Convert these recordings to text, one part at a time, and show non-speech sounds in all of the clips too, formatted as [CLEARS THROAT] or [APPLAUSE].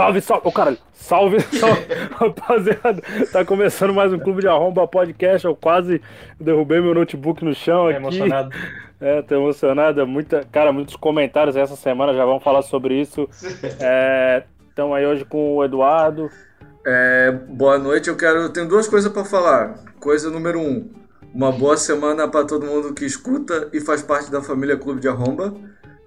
Salve, salve, ô caralho, salve, [LAUGHS] salve, rapaziada, tá começando mais um Clube de Arromba podcast, eu quase derrubei meu notebook no chão Tá aqui. emocionado. É, tô emocionado, é muita, cara, muitos comentários essa semana, já vamos falar sobre isso. Estamos aí hoje com o Eduardo, É, boa noite, eu quero. Eu tenho duas coisas pra falar. Coisa número um: uma boa semana pra todo mundo que escuta e faz parte da família Clube de Arromba.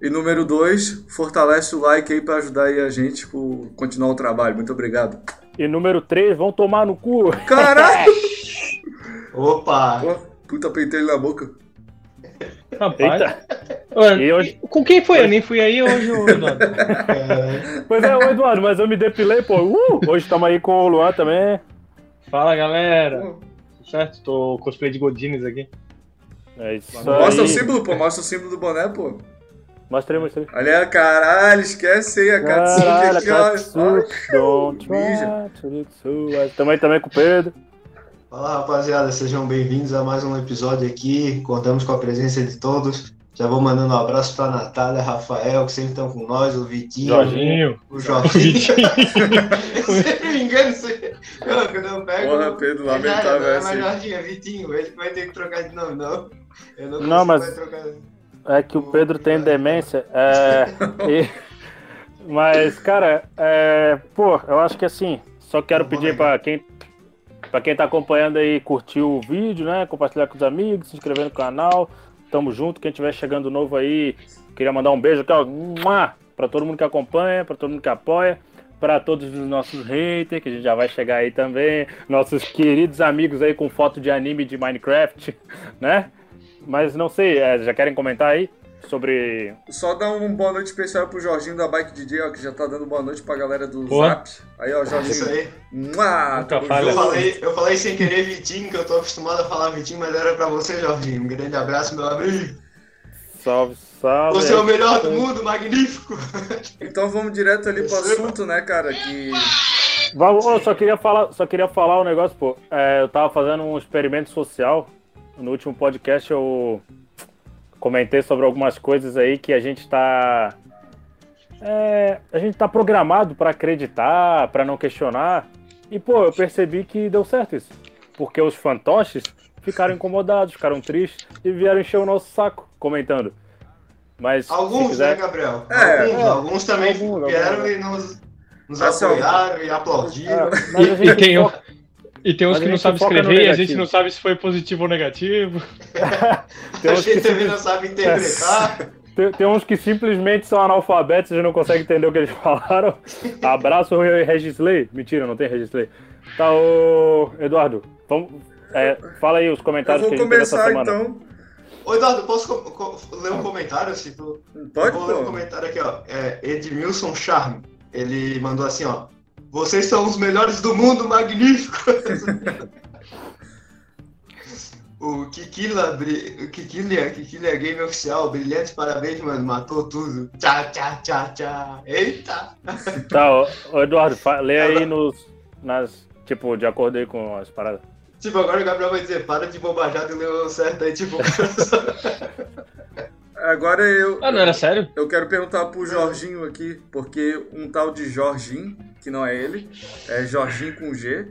E número dois, fortalece o like aí pra ajudar aí a gente por continuar o trabalho. Muito obrigado. e número 3, vão tomar no cu. Caralho! [LAUGHS] Opa! Pô, Puta pentelho na boca. Rapaz. Eita, Mano, e hoje... Com quem foi? Eu nem fui aí hoje, Eduardo. [LAUGHS] [LAUGHS] Pois é, ô Eduardo, mas eu me depilei, pô. Uh, hoje estamos aí com o Luan também. Fala, galera. Tudo certo? Tô cosplay de Godines aqui. É isso Mostra o aí. símbolo, pô. Mostra o símbolo do boné, pô. Mostrei, mostrei. Olha, caralho, esquece aí a Katsuki aqui, ó. [LAUGHS] Também, também com o Pedro. Fala rapaziada, sejam bem-vindos a mais um episódio aqui. Contamos com a presença de todos. Já vou mandando um abraço para Natália, Rafael, que sempre estão com nós, o Vitinho, Jorginho. o Jorginho. [LAUGHS] [LAUGHS] Eu sempre me engano, sempre- eu, quando eu pego. Porra, Pedro, É, lamentável não é essa mais aí. Jorginho, é Vitinho, ele vai ter que trocar de nome, não. Eu não, Não, consigo mas- mais trocar. É que o Pedro tem demência. É, e- [LAUGHS] mas, cara, é, pô, eu acho que assim, só quero pedir pra quem, pra quem tá acompanhando aí, curtir o vídeo, né? Compartilhar com os amigos, se inscrever no canal. Tamo junto. Quem tiver chegando novo aí, queria mandar um beijo aqui, ó. Pra todo mundo que acompanha, pra todo mundo que apoia. Pra todos os nossos haters, que a gente já vai chegar aí também. Nossos queridos amigos aí com foto de anime de Minecraft, [LAUGHS] né? Mas não sei, é, já querem comentar aí sobre. Só dar um boa noite especial pro Jorginho da Bike DJ, ó, que já tá dando boa noite pra galera do Boa. Zap. Aí, ó, Isso Jorginho. aí. Mua. Eu falei, eu falei sem querer Vitinho, que eu tô acostumado a falar Vitinho, mas era pra você, Jorginho. Um grande abraço, meu amigo. Salve, salve. Você é o melhor do mundo, magnífico. Então vamos direto ali pro assunto, né, cara? Que. Vamos, eu só queria falar, só queria falar um negócio, pô. É, eu tava fazendo um experimento social. No último podcast eu comentei sobre algumas coisas aí que a gente tá. é, a gente tá programado pra acreditar, pra não questionar. E, pô, eu percebi que deu certo isso. Porque os fantoches ficaram incomodados, ficaram tristes e vieram encher o nosso saco comentando. Mas Alguns, quiser, né, Gabriel? É. alguns, É. alguns também Alguns, vieram alguns. e nos, nos apoiaram e aplaudiram. É, mas a E tem, um- foca- e tem uns que não sabem escrever e a gente não sabe se foi positivo ou negativo. [LAUGHS] tem a uns que gente também se- não sabe interpretar. [LAUGHS] Tem, tem uns que simplesmente são analfabetos e não conseguem entender o que eles [LAUGHS] falaram. Abraço, Regisley. Mentira, não tem Regisley. Tá, ô Eduardo, vamos, é, fala aí os comentários que a gente teve essa começar semana. então. Ô, Eduardo, posso co- co- ler um comentário? Se tu... Pode, Eu vou ler um pô. comentário aqui, ó. É Edmilson Charme. Ele mandou assim, ó. Vocês são os melhores do mundo, magnífico! [LAUGHS] o Kikila, o Kikilia, Kikilia Game Oficial, brilhantes parabéns, mano, matou tudo. Tchá, tchá, tchá, tchá. Eita! Tá, ô, ô, Eduardo, lê aí nos, nas, tipo, de acordo aí com as paradas. Tipo, agora o Gabriel vai dizer, para de bobajar e leu certo aí, tipo... [LAUGHS] Agora eu. Ah, não era sério? Eu quero perguntar pro Jorginho aqui, porque um tal de Jorginho, que não é ele, é Jorginho com G,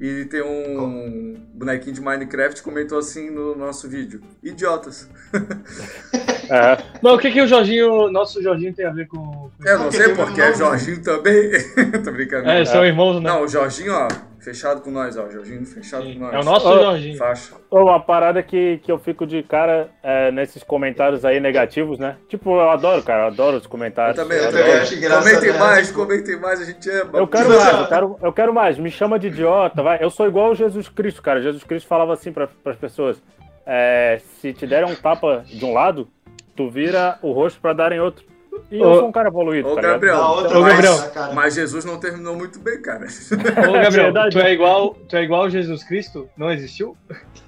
e tem um bonequinho de Minecraft comentou assim no nosso vídeo. Idiotas. [LAUGHS] É, Mas o que, que o Jorginho, nosso Jorginho tem a ver com. Eu não Porque sei porque é nome. Jorginho também. [LAUGHS] Tô brincando. É, são irmãos, né? Não, o Jorginho, ó, fechado com nós, ó. Jorginho fechado com nós. É o nosso Ó, Jorginho. Faixa. ô, uma parada que, que eu fico de cara é, nesses comentários aí negativos, né? Tipo, eu adoro, cara, eu adoro os Eu comentários. também, eu eu também adoro. acho engraçado, Comentem né? mais, comentem mais, a gente ama. Eu quero Tipo mais, eu quero, eu quero mais. Me chama de idiota, vai. Eu sou igual o Jesus Cristo, cara. Jesus Cristo falava assim para as pessoas: é, se te derem um tapa de um lado, tu vira o rosto para dar em outro. E eu sou um cara evoluído, Ô, tá? Gabriel, outra Ô, Gabriel. cara. mas Jesus não terminou muito bem, cara. Ô, Gabriel, verdade. tu é igual, tu é igual Jesus Cristo? Não existiu?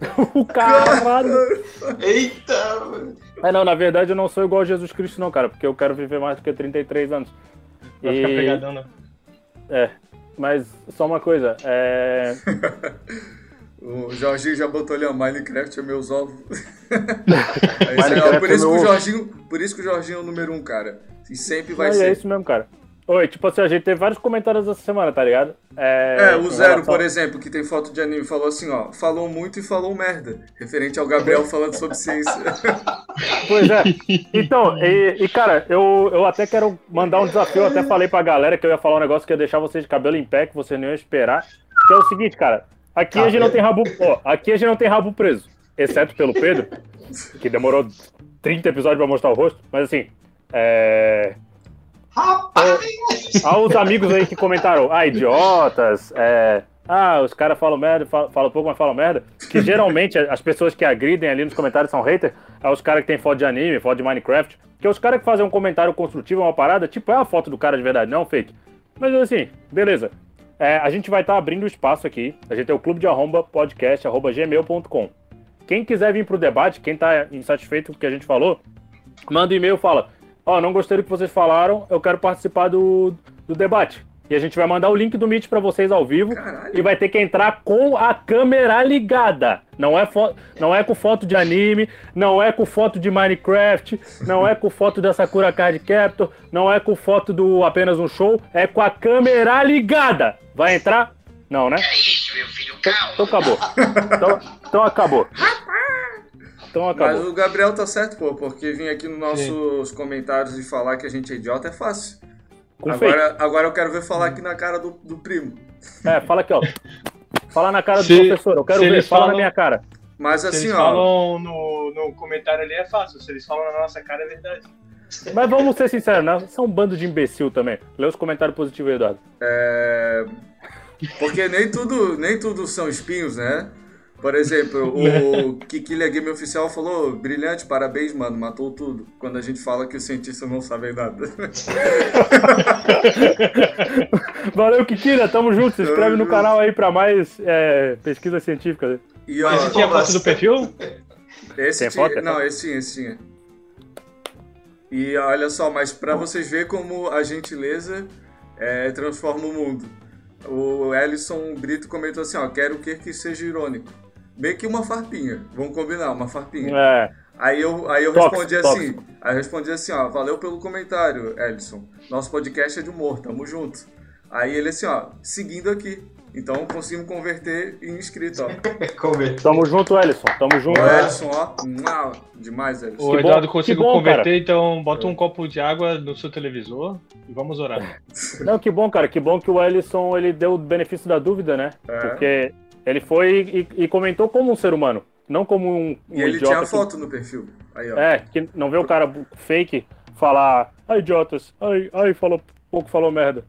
[LAUGHS] O caralho. Eita! mano. É, não, na verdade eu não sou igual a Jesus Cristo, não, cara, porque eu quero viver mais do que 33 anos. Vai ficar E- pegadão, né? É, mas só uma coisa, é. [LAUGHS] O Jorginho já botou ali, ó, Minecraft é meus ovos. [LAUGHS] É por, é isso que meu o. Jorginho, por isso que o Jorginho é o número um, cara. E sempre vai Mas é ser. isso mesmo, cara. Oi, tipo assim, a gente teve vários comentários essa semana, tá ligado? É, o com Zero, relação- por exemplo, que tem foto de anime, falou assim, ó, falou muito e falou merda. Referente ao Gabriel falando sobre ciência. [LAUGHS] Pois é. Então, e, e, cara, eu, eu até quero mandar um desafio. Eu até falei pra galera que eu ia falar um negócio que ia deixar vocês de cabelo em pé, que vocês não iam esperar. Que é o seguinte, cara. Aqui a gente não tem rabo. Ó, aqui a gente não tem rabo preso. Exceto pelo Pedro, que demorou 30 episódios pra mostrar o rosto. Mas assim. É. Rapaz! Uns amigos aí que comentaram, ah, idiotas, é, ah, os caras falam merda, falam, falam pouco, mas falam merda. Que geralmente as pessoas que agridem ali nos comentários são haters, é os caras que tem foto de anime, foto de Minecraft. Que é os caras que fazem um comentário construtivo, uma parada, tipo, é a foto do cara de verdade, não fake. Mas assim, beleza. É, a gente vai estar abrindo espaço aqui. A gente tem o clube de arromba podcast, arroba gmail.com. Quem quiser vir pro debate, quem tá insatisfeito com o que a gente falou, manda um e-mail e fala: Ó, não gostei do que vocês falaram, eu quero participar do, do debate. E a gente vai mandar o link do Meet pra vocês ao vivo Caralho. e vai ter que entrar com a câmera ligada. Não é, fo- não é com foto de anime, não é com foto de Minecraft, não é com foto da Sakura Card Captor, não é com foto do apenas um show, é com a câmera ligada. Vai entrar? Não, né? É isso, meu filho, Então, calma. então acabou. Então, então acabou. Então Mas acabou. o Gabriel tá certo, pô, porque vir aqui nos nossos comentários e falar que a gente é idiota é fácil. Com fake. Agora, agora eu quero ver falar aqui na cara do, do primo. É, fala aqui, ó. Fala na cara do Se- professor, eu quero se ver, fala na falam- minha cara. Mas Se assim, eles ó. falam no, no comentário ali é fácil, se eles falam na nossa cara é verdade. Mas vamos ser sinceros, né? Você é um bando de imbecil também. Lê os comentários positivos aí, Eduardo. É... Porque nem tudo, nem tudo são espinhos, né? Por exemplo, o [LAUGHS] Kikilha Game Oficial falou: brilhante, parabéns, mano, matou tudo. Quando a gente fala que os cientistas não sabem nada. [LAUGHS] Valeu, Kikira, tamo junto. Se inscreve no canal aí pra mais é, pesquisa científica. E ó, Mas Você tinha foto do perfil? [LAUGHS] esse Tem foto, Não, então? esse tinha, esse tinha. E olha só, mas pra vocês verem como a gentileza é, transforma o mundo. O Ellison Brito comentou assim, ó, quero que que seja irônico. Meio que uma farpinha, vamos combinar, uma farpinha. É, Aí eu, aí eu Tóxico, respondi assim, aí eu respondi assim, ó, valeu pelo comentário, Ellison. Nosso podcast é de humor, tamo junto. Aí ele assim, ó, seguindo aqui. Então conseguimos converter em inscrito, ó. [LAUGHS] Converter. tamo junto, Ellison. Tamo junto. O Ellison, ó, demais, Ellison. O Que bom- Eduardo que conseguiu bom, converter, então bota um copo de água no seu televisor e vamos orar. [LAUGHS] Não, que bom, cara. Que bom que o Ellison ele deu o benefício da dúvida, né? É. Porque ele foi e, e comentou como um ser humano, não como um, um E ele idiota. tinha que- foto no perfil. Aí, ó. É, que não vê o cara fake falar, ai, idiotas, ai, ai, falou pouco, falou merda.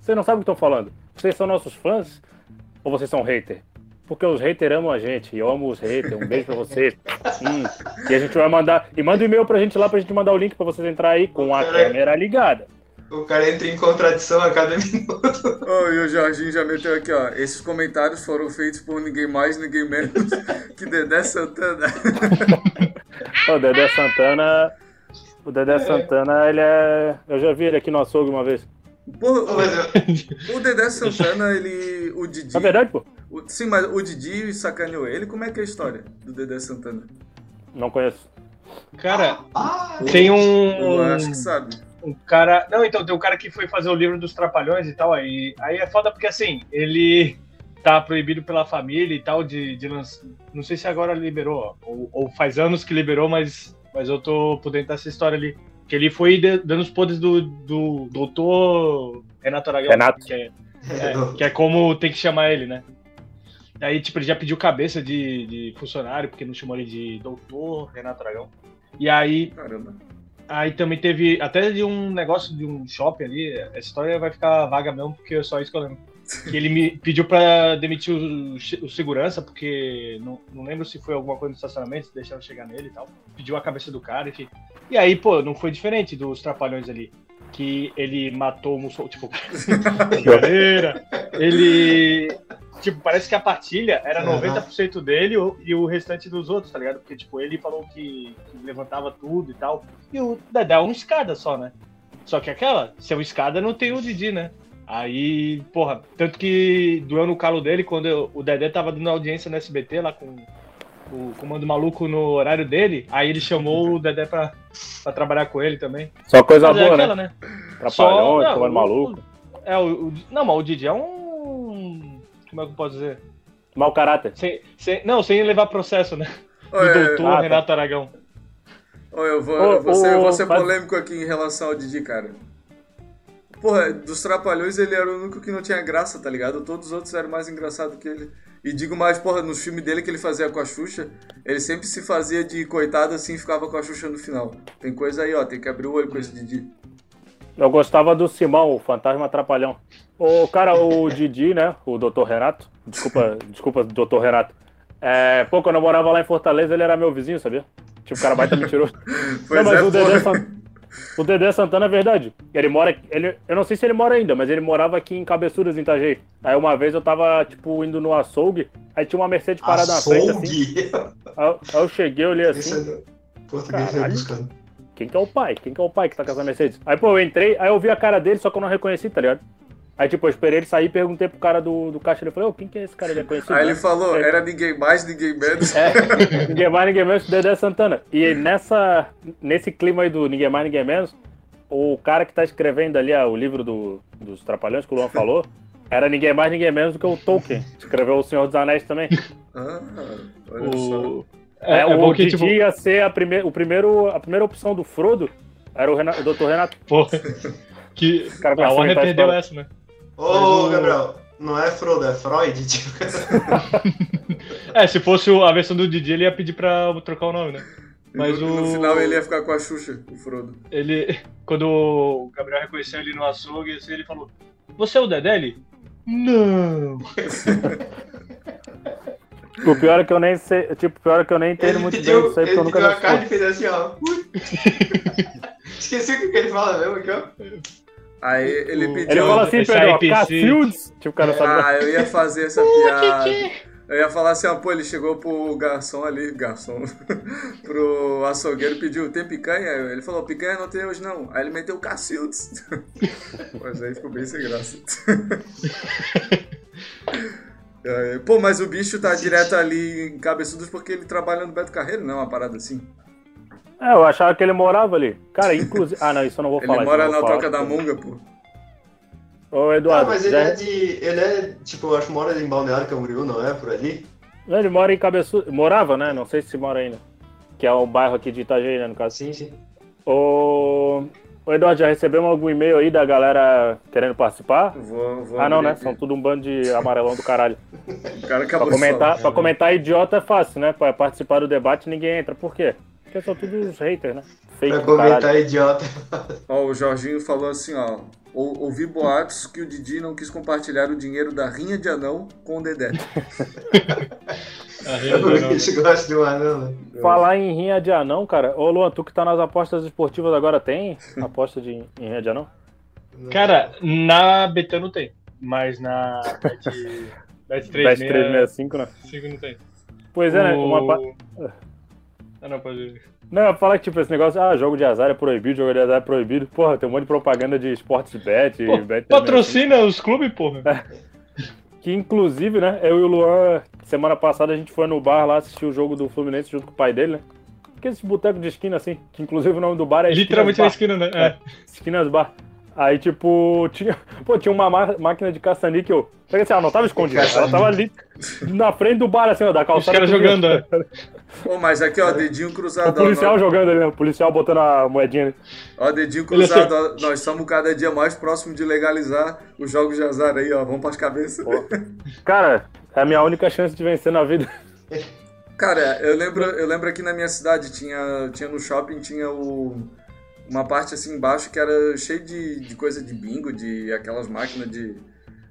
Você não sabe o que estão falando. Vocês são nossos fãs ou vocês são hater? Porque os haters amam a gente, e eu amo os haters. Um beijo pra vocês. Hum, e a gente vai mandar. E manda um e-mail pra gente lá pra gente mandar o link pra vocês entrar aí com a Caralho. câmera ligada. O cara entra em contradição a cada [LAUGHS] minuto. Oh, e o Jorginho já meteu aqui, ó. Esses comentários foram feitos por ninguém mais, ninguém menos [LAUGHS] que [LAUGHS] Dedé Santana. O Dedé Santana. O Dedé Santana, ele é. Eu já vi ele aqui no açougue uma vez. Eu- o, [LAUGHS] o Dedé Santana, ele. O Didi. Na verdade, pô, o- sim, mas o Didi sacaneou ele. Como é que é a história do Dedé Santana? não conheço. Cara, Ah, tem Eu um, acho que sabe. um cara. Não, então tem um cara que foi fazer o livro dos Trapalhões e tal. Aí, aí é foda porque assim, ele tá proibido pela família e tal de, de lançar. Não sei se agora liberou, ó, ou, ou faz anos que liberou, mas, mas eu tô por dentro dessa história ali. Que ele foi dando os poderes do, do doutor Renato Aragão. Renato. Que é, é, que é como tem que chamar ele, né? Aí, tipo, ele já pediu cabeça de, de funcionário, porque não chamou ele de doutor Renato Aragão. E aí, Caramba. Aí também teve até de um negócio de um shopping ali. A história vai ficar vaga mesmo, porque é só isso que eu lembro. Que ele me pediu pra demitir o, o segurança, porque não, não lembro se foi alguma coisa no estacionamento, se deixaram chegar nele e tal. Pediu a cabeça do cara, enfim. E aí, pô, não foi diferente dos trapalhões ali. Que ele matou o Mussol, tipo, [LAUGHS] brincadeira. Ele. Tipo, parece que a partilha era Uhum. 90% dele e o restante dos outros, tá ligado? Porque, tipo, ele falou que, que levantava tudo e tal. E o Dedé é um escada só, né? Só que aquela, se é escada, não tem o Didi, né? Aí, porra, tanto que doeu no calo dele quando eu- o Dedé tava dando audiência no SBT lá com o comando maluco no horário dele, aí ele chamou o Dedé pra, pra trabalhar com ele também. Só coisa Mas é boa, aquela, né? né? Trapalhões, não, comando o- maluco. É, o, o- Não, mas o Didi é um. Como é que eu posso dizer? Mau caráter. Sem, sem- não, sem levar processo, né? Do doutor ah, tá. Renato Aragão. olha, eu vou, Ô, eu vou ser, eu vou ô, ser faz- polêmico aqui em relação ao Didi, cara. Porra, dos Trapalhões ele era o único que não tinha graça, tá ligado? Todos os outros eram mais engraçados que ele. E digo mais, porra, nos filmes dele que ele fazia com a Xuxa, ele sempre se fazia de coitado assim e ficava com a Xuxa no final. Tem coisa aí, ó, tem que abrir o olho com esse Didi. Eu gostava do Simão, o fantasma trapalhão. O cara, o Didi, né? O doutor Renato. Desculpa, [LAUGHS] desculpa, doutor Renato. É, pô, quando eu morava lá em Fortaleza, ele era meu vizinho, sabia? Tipo, o cara baita mentiroso. [LAUGHS] Pois não, mas é, o Dedé, o Dedé Santana é verdade. Ele mora. Ele, eu não sei se ele mora ainda, mas ele morava aqui em Cabeçudas, em Itajaí. Aí uma vez eu tava, tipo, indo no açougue, aí tinha uma Mercedes parada na frente, assim. Açougue. Aí, eu- aí eu cheguei, olhei assim. É português Caralho. buscando. Quem que é o pai? Quem que é o pai que tá com essa Mercedes? Aí, pô, eu entrei, aí eu vi a cara dele, só que eu não reconheci, tá ligado? Aí, tipo, eu esperei ele sair e perguntei pro cara do, do caixa. Ele falou, ô, quem que é esse cara? Ele é conhecido? Aí né? ele falou, É. era ninguém mais, ninguém menos. É, [LAUGHS] ninguém mais, ninguém menos que Dedé Santana. E nessa, nesse clima aí do ninguém mais, ninguém menos, o cara que tá escrevendo ali ah, o livro do, dos Trapalhões, que o Luan [LAUGHS] falou, era ninguém mais, ninguém menos do que o Tolkien. Escreveu O Senhor dos Anéis também. Ah, olha só. O... É, é o bom que, Didi tipo, ia ser a, prime o primeiro, a primeira opção do Frodo, era o, Renato, o Dr. Renato. pô, [LAUGHS] que cara a Warner perdeu essa, né? Ô, Mas o- Gabriel, não é Frodo, é Freud? Tipo, [LAUGHS] É, se fosse a versão do Didi, ele ia pedir pra trocar o nome, né? Mas no, no o- final ele ia ficar com a Xuxa, o Frodo. Ele. [LAUGHS] Quando o Gabriel reconheceu ele no açougue, assim, ele falou: Você é o Dedé? Ele? Não! [LAUGHS] O pior é que eu nem sei, tipo, o pior é que eu nem entendo ele muito pediu, bem disso aí, ele porque eu nunca pediu a carne e fez assim, ó. Esqueci o que que ele fala mesmo aqui, ó. Aí ele O- pediu. Ele fala assim, IPC. Cacildes. Tipo, o cara sabe. Ah, eu ia fazer essa [LAUGHS] piada. Eu ia falar assim, ó, pô, ele chegou pro garçom ali, garçom, [LAUGHS] pro açougueiro pediu, tem picanha? Ele falou, picanha não tem hoje não. Aí ele meteu Cacildes. [LAUGHS] Mas aí ficou bem sem graça. É, Pô, mas o bicho tá direto ali em Cabeçudos porque ele trabalha no Beto Carreiro, não é uma parada assim? É, eu achava que ele morava ali. Cara, inclusive. Ah, não, isso eu não vou Ele falar. eu mora na falar. Toca da Munga, pô. Ô, Ah, Eduardo, mas ele já- é de. Ele é, tipo, eu acho que mora em Balneário Camboriú, não é? Por ali? Não, ele mora em Cabeçudo. Morava, né? Não sei se mora ainda. Que é o bairro aqui de Itajaí, né, no caso. Sim, sim. Ô, Ô Eduardo, já recebemos algum e-mail aí da galera querendo participar? Vou, vou Ah, não, né? São tudo um bando de amarelão do caralho. O cara Pra acabou de comentar, falar. pra comentar idiota é fácil, né? Pra participar do debate ninguém entra. Por quê? Porque são todos haters, né? Fake Pra do caralho. comentar idiota. [LAUGHS] Ó, o Jorginho falou assim, ó. "Ou- Ouvi boatos que o Didi não quis compartilhar o dinheiro da rinha de anão com o Dedé. [LAUGHS] A Rinha do o Anão. bicho gosta de um anão, né? [LAUGHS] Falar em rinha de anão, cara. Ô Luan, tu que tá nas apostas esportivas agora, tem aposta de, em rinha de anão? Cara, na BT não tem, mas na Bet, Bet Bet 365 365, né? não tem. Pois é, né? O- Uma pa- Ah, não, pode. Não, eu falo que tipo, esse negócio, ah, jogo de azar é proibido, jogo de azar é proibido. Porra, tem um monte de propaganda de esportes bet, Pô, bet patrocina os clubes, porra. Que inclusive, né, eu e o Luan, semana passada a gente foi no bar lá assistir o jogo do Fluminense junto com o pai dele, né? Que esse boteco de esquina assim, que inclusive o nome do bar é Literalmente na Esquinas esquina, né? É. Bar. Esquinas Bar. Aí, tipo, tinha, pô, tinha uma ma- máquina de caça-níquel. Assim, ela não tava escondida, ela tava ali na frente do bar, assim, ó, da Os calçada. caras tu via. jogando, é. [LAUGHS] Ô, mas aqui, ó, dedinho O cruzado. ó, policial nós- jogando ali, né? O policial botando a moedinha ali. Ó, dedinho cruzado, ó, nós estamos cada dia mais próximo de legalizar os jogos de azar aí, ó. Vamos pras cabeças. Cara, é a minha única chance de vencer na vida. Cara, eu lembro, eu lembro aqui na minha cidade, tinha, tinha no shopping, tinha o, uma parte assim embaixo que era cheio de, de coisa de bingo, de aquelas máquinas de.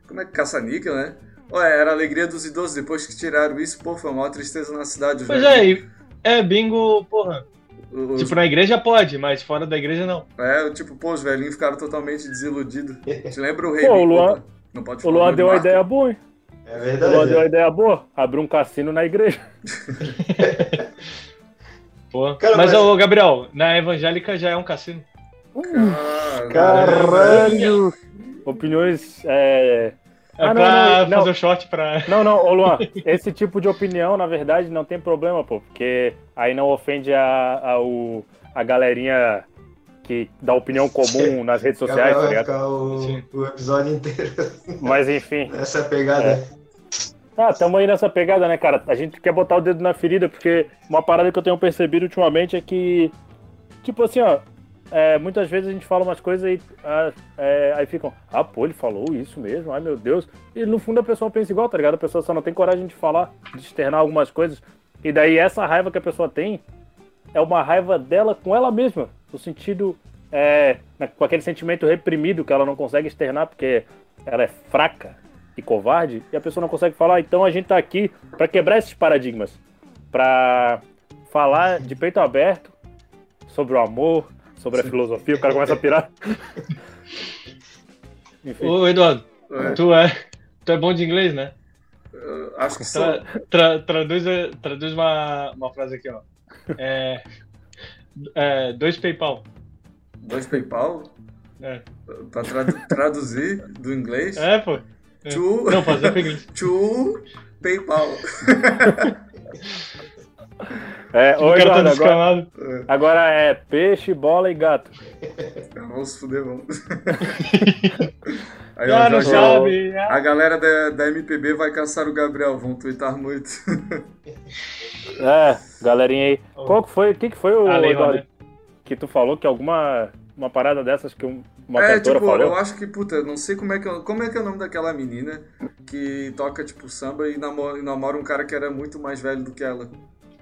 Como é que caça-níquel, né? Ué, era a alegria dos idosos. Depois que tiraram isso, pô, foi uma maior tristeza na cidade. Pois é, e- é bingo, porra. Os- Tipo, na igreja pode, mas fora da igreja não. É, tipo, pô, os velhinhos ficaram totalmente desiludidos. [LAUGHS] Te lembra o rei Pô, o? Luan- Não pode O Luan deu uma ideia boa, hein? É O Luan verdade. deu uma é. ideia boa. Abrir um cassino na igreja. [LAUGHS] Porra. Cara, mas, mas- ô, Gabriel, na evangélica já é um cassino. Ah, Caralho! Opiniões é, É Ah, pra não, fazer não. o short pra. Não, não, ô Luan, [LAUGHS] esse tipo de opinião, na verdade, não tem problema, pô, porque aí não ofende a, a, o, a galerinha que dá opinião comum [LAUGHS] nas redes sociais, tá ligado? o, o episódio inteiro [LAUGHS] Mas enfim. nessa pegada. Ah, tamo aí nessa pegada, né, cara? A gente quer botar o dedo na ferida, porque uma parada que eu tenho percebido ultimamente é que, tipo assim, ó, é, muitas vezes a gente fala umas coisas e ah, é, aí ficam, ah, pô, ele falou isso mesmo, ai meu Deus. E no fundo a pessoa pensa igual, tá ligado? A pessoa só não tem coragem de falar, de externar algumas coisas. E daí essa raiva que a pessoa tem é uma raiva dela com ela mesma, no sentido, é, com aquele sentimento reprimido que ela não consegue externar porque ela é fraca e covarde e a pessoa não consegue falar. Então a gente tá aqui para quebrar esses paradigmas, para falar de peito aberto sobre o amor, sobre a filosofia. O cara começa a pirar. Enfim. [LAUGHS] Ô, Eduardo, É, tu é, tu é bom de inglês, né? eu acho que sou. Tra, tra- traduz traduz uma, uma frase aqui, ó. É, é, dois PayPal. Dois PayPal É, pra tradu- traduzir do inglês. é pô. É. To, Não, fazer pro inglês. to PayPal. [LAUGHS] É, O cara tá Eduardo, agora, descamado. agora é peixe, bola e gato. Vamos se fuder, vamos. [LAUGHS] Aí, ó, não já- sabe. A galera da, da MPB vai caçar o Gabriel, vão twittar muito. [LAUGHS] É, galerinha aí. Qual que foi? O que, que foi o Eduardo, Rouanet. que tu falou que alguma uma parada dessas que um- uma é, cantora tipo, falou? eu acho que, puta, eu não sei como é que, é- como é que é o nome daquela menina que toca, tipo, samba e namora, e namora um cara que era muito mais velho do que ela.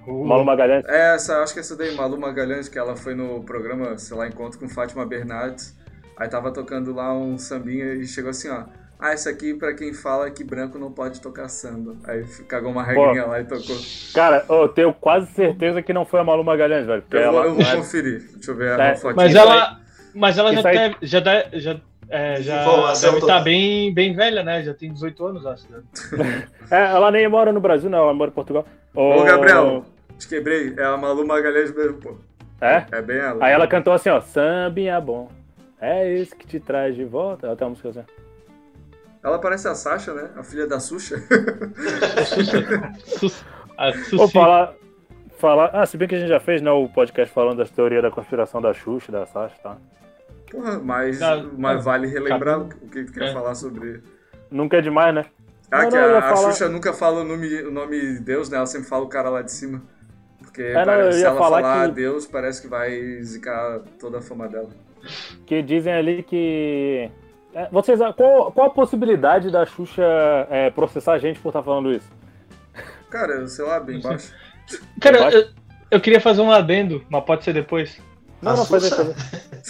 Malu Magalhães. É, essa, acho que essa daí, Malu Magalhães, que ela foi no programa, sei lá, Encontro com Fátima Bernardes. Aí tava tocando lá um sambinha e chegou assim, ó. Ah, isso aqui pra quem fala que branco não pode tocar samba. Aí cagou uma regrinha lá e tocou. Cara, eu tenho quase certeza que não foi a Malu Magalhães, velho. Eu vou, ela- eu vou conferir. Deixa eu ver É, a fotinha. Mas ela, mas ela já aí- deve, já deve, já, é, já Informação deve estar bem, bem velha, né? Já tem 18 anos, acho. Né? [LAUGHS] É, ela nem mora no Brasil, não, ela mora em Portugal. Ô, Gabriel, te quebrei. É a Malu Magalhães mesmo, pô. É? É bem ela. Aí ela cantou assim, ó, sambinha bom. É esse que te traz de volta. Ela tem uma música assim. Ela parece a Sasha, né? A filha da Xuxa. [LAUGHS] A. Vou falar, falar. Ah, se bem que a gente já fez, né, o podcast falando das teorias da conspiração da Xuxa, da Sasha, tá? Porra, mas, mas vale relembrar o que tu quer É. falar sobre. Nunca é demais, né? Ah, Não, que a, a falar- Xuxa nunca fala o nome, o nome de Deus, né? Ela sempre fala o cara lá de cima. Porque É, não, eu se ia ela falar falar que- Deus, parece que vai zicar toda a fama dela. Que dizem ali que. É, vocês, qual, qual a possibilidade da Xuxa é, processar a gente por estar falando isso? Cara, sei lá, bem baixo. Cara, eu, eu queria fazer um adendo, mas pode ser depois. Não, não, faz aí, Assusta.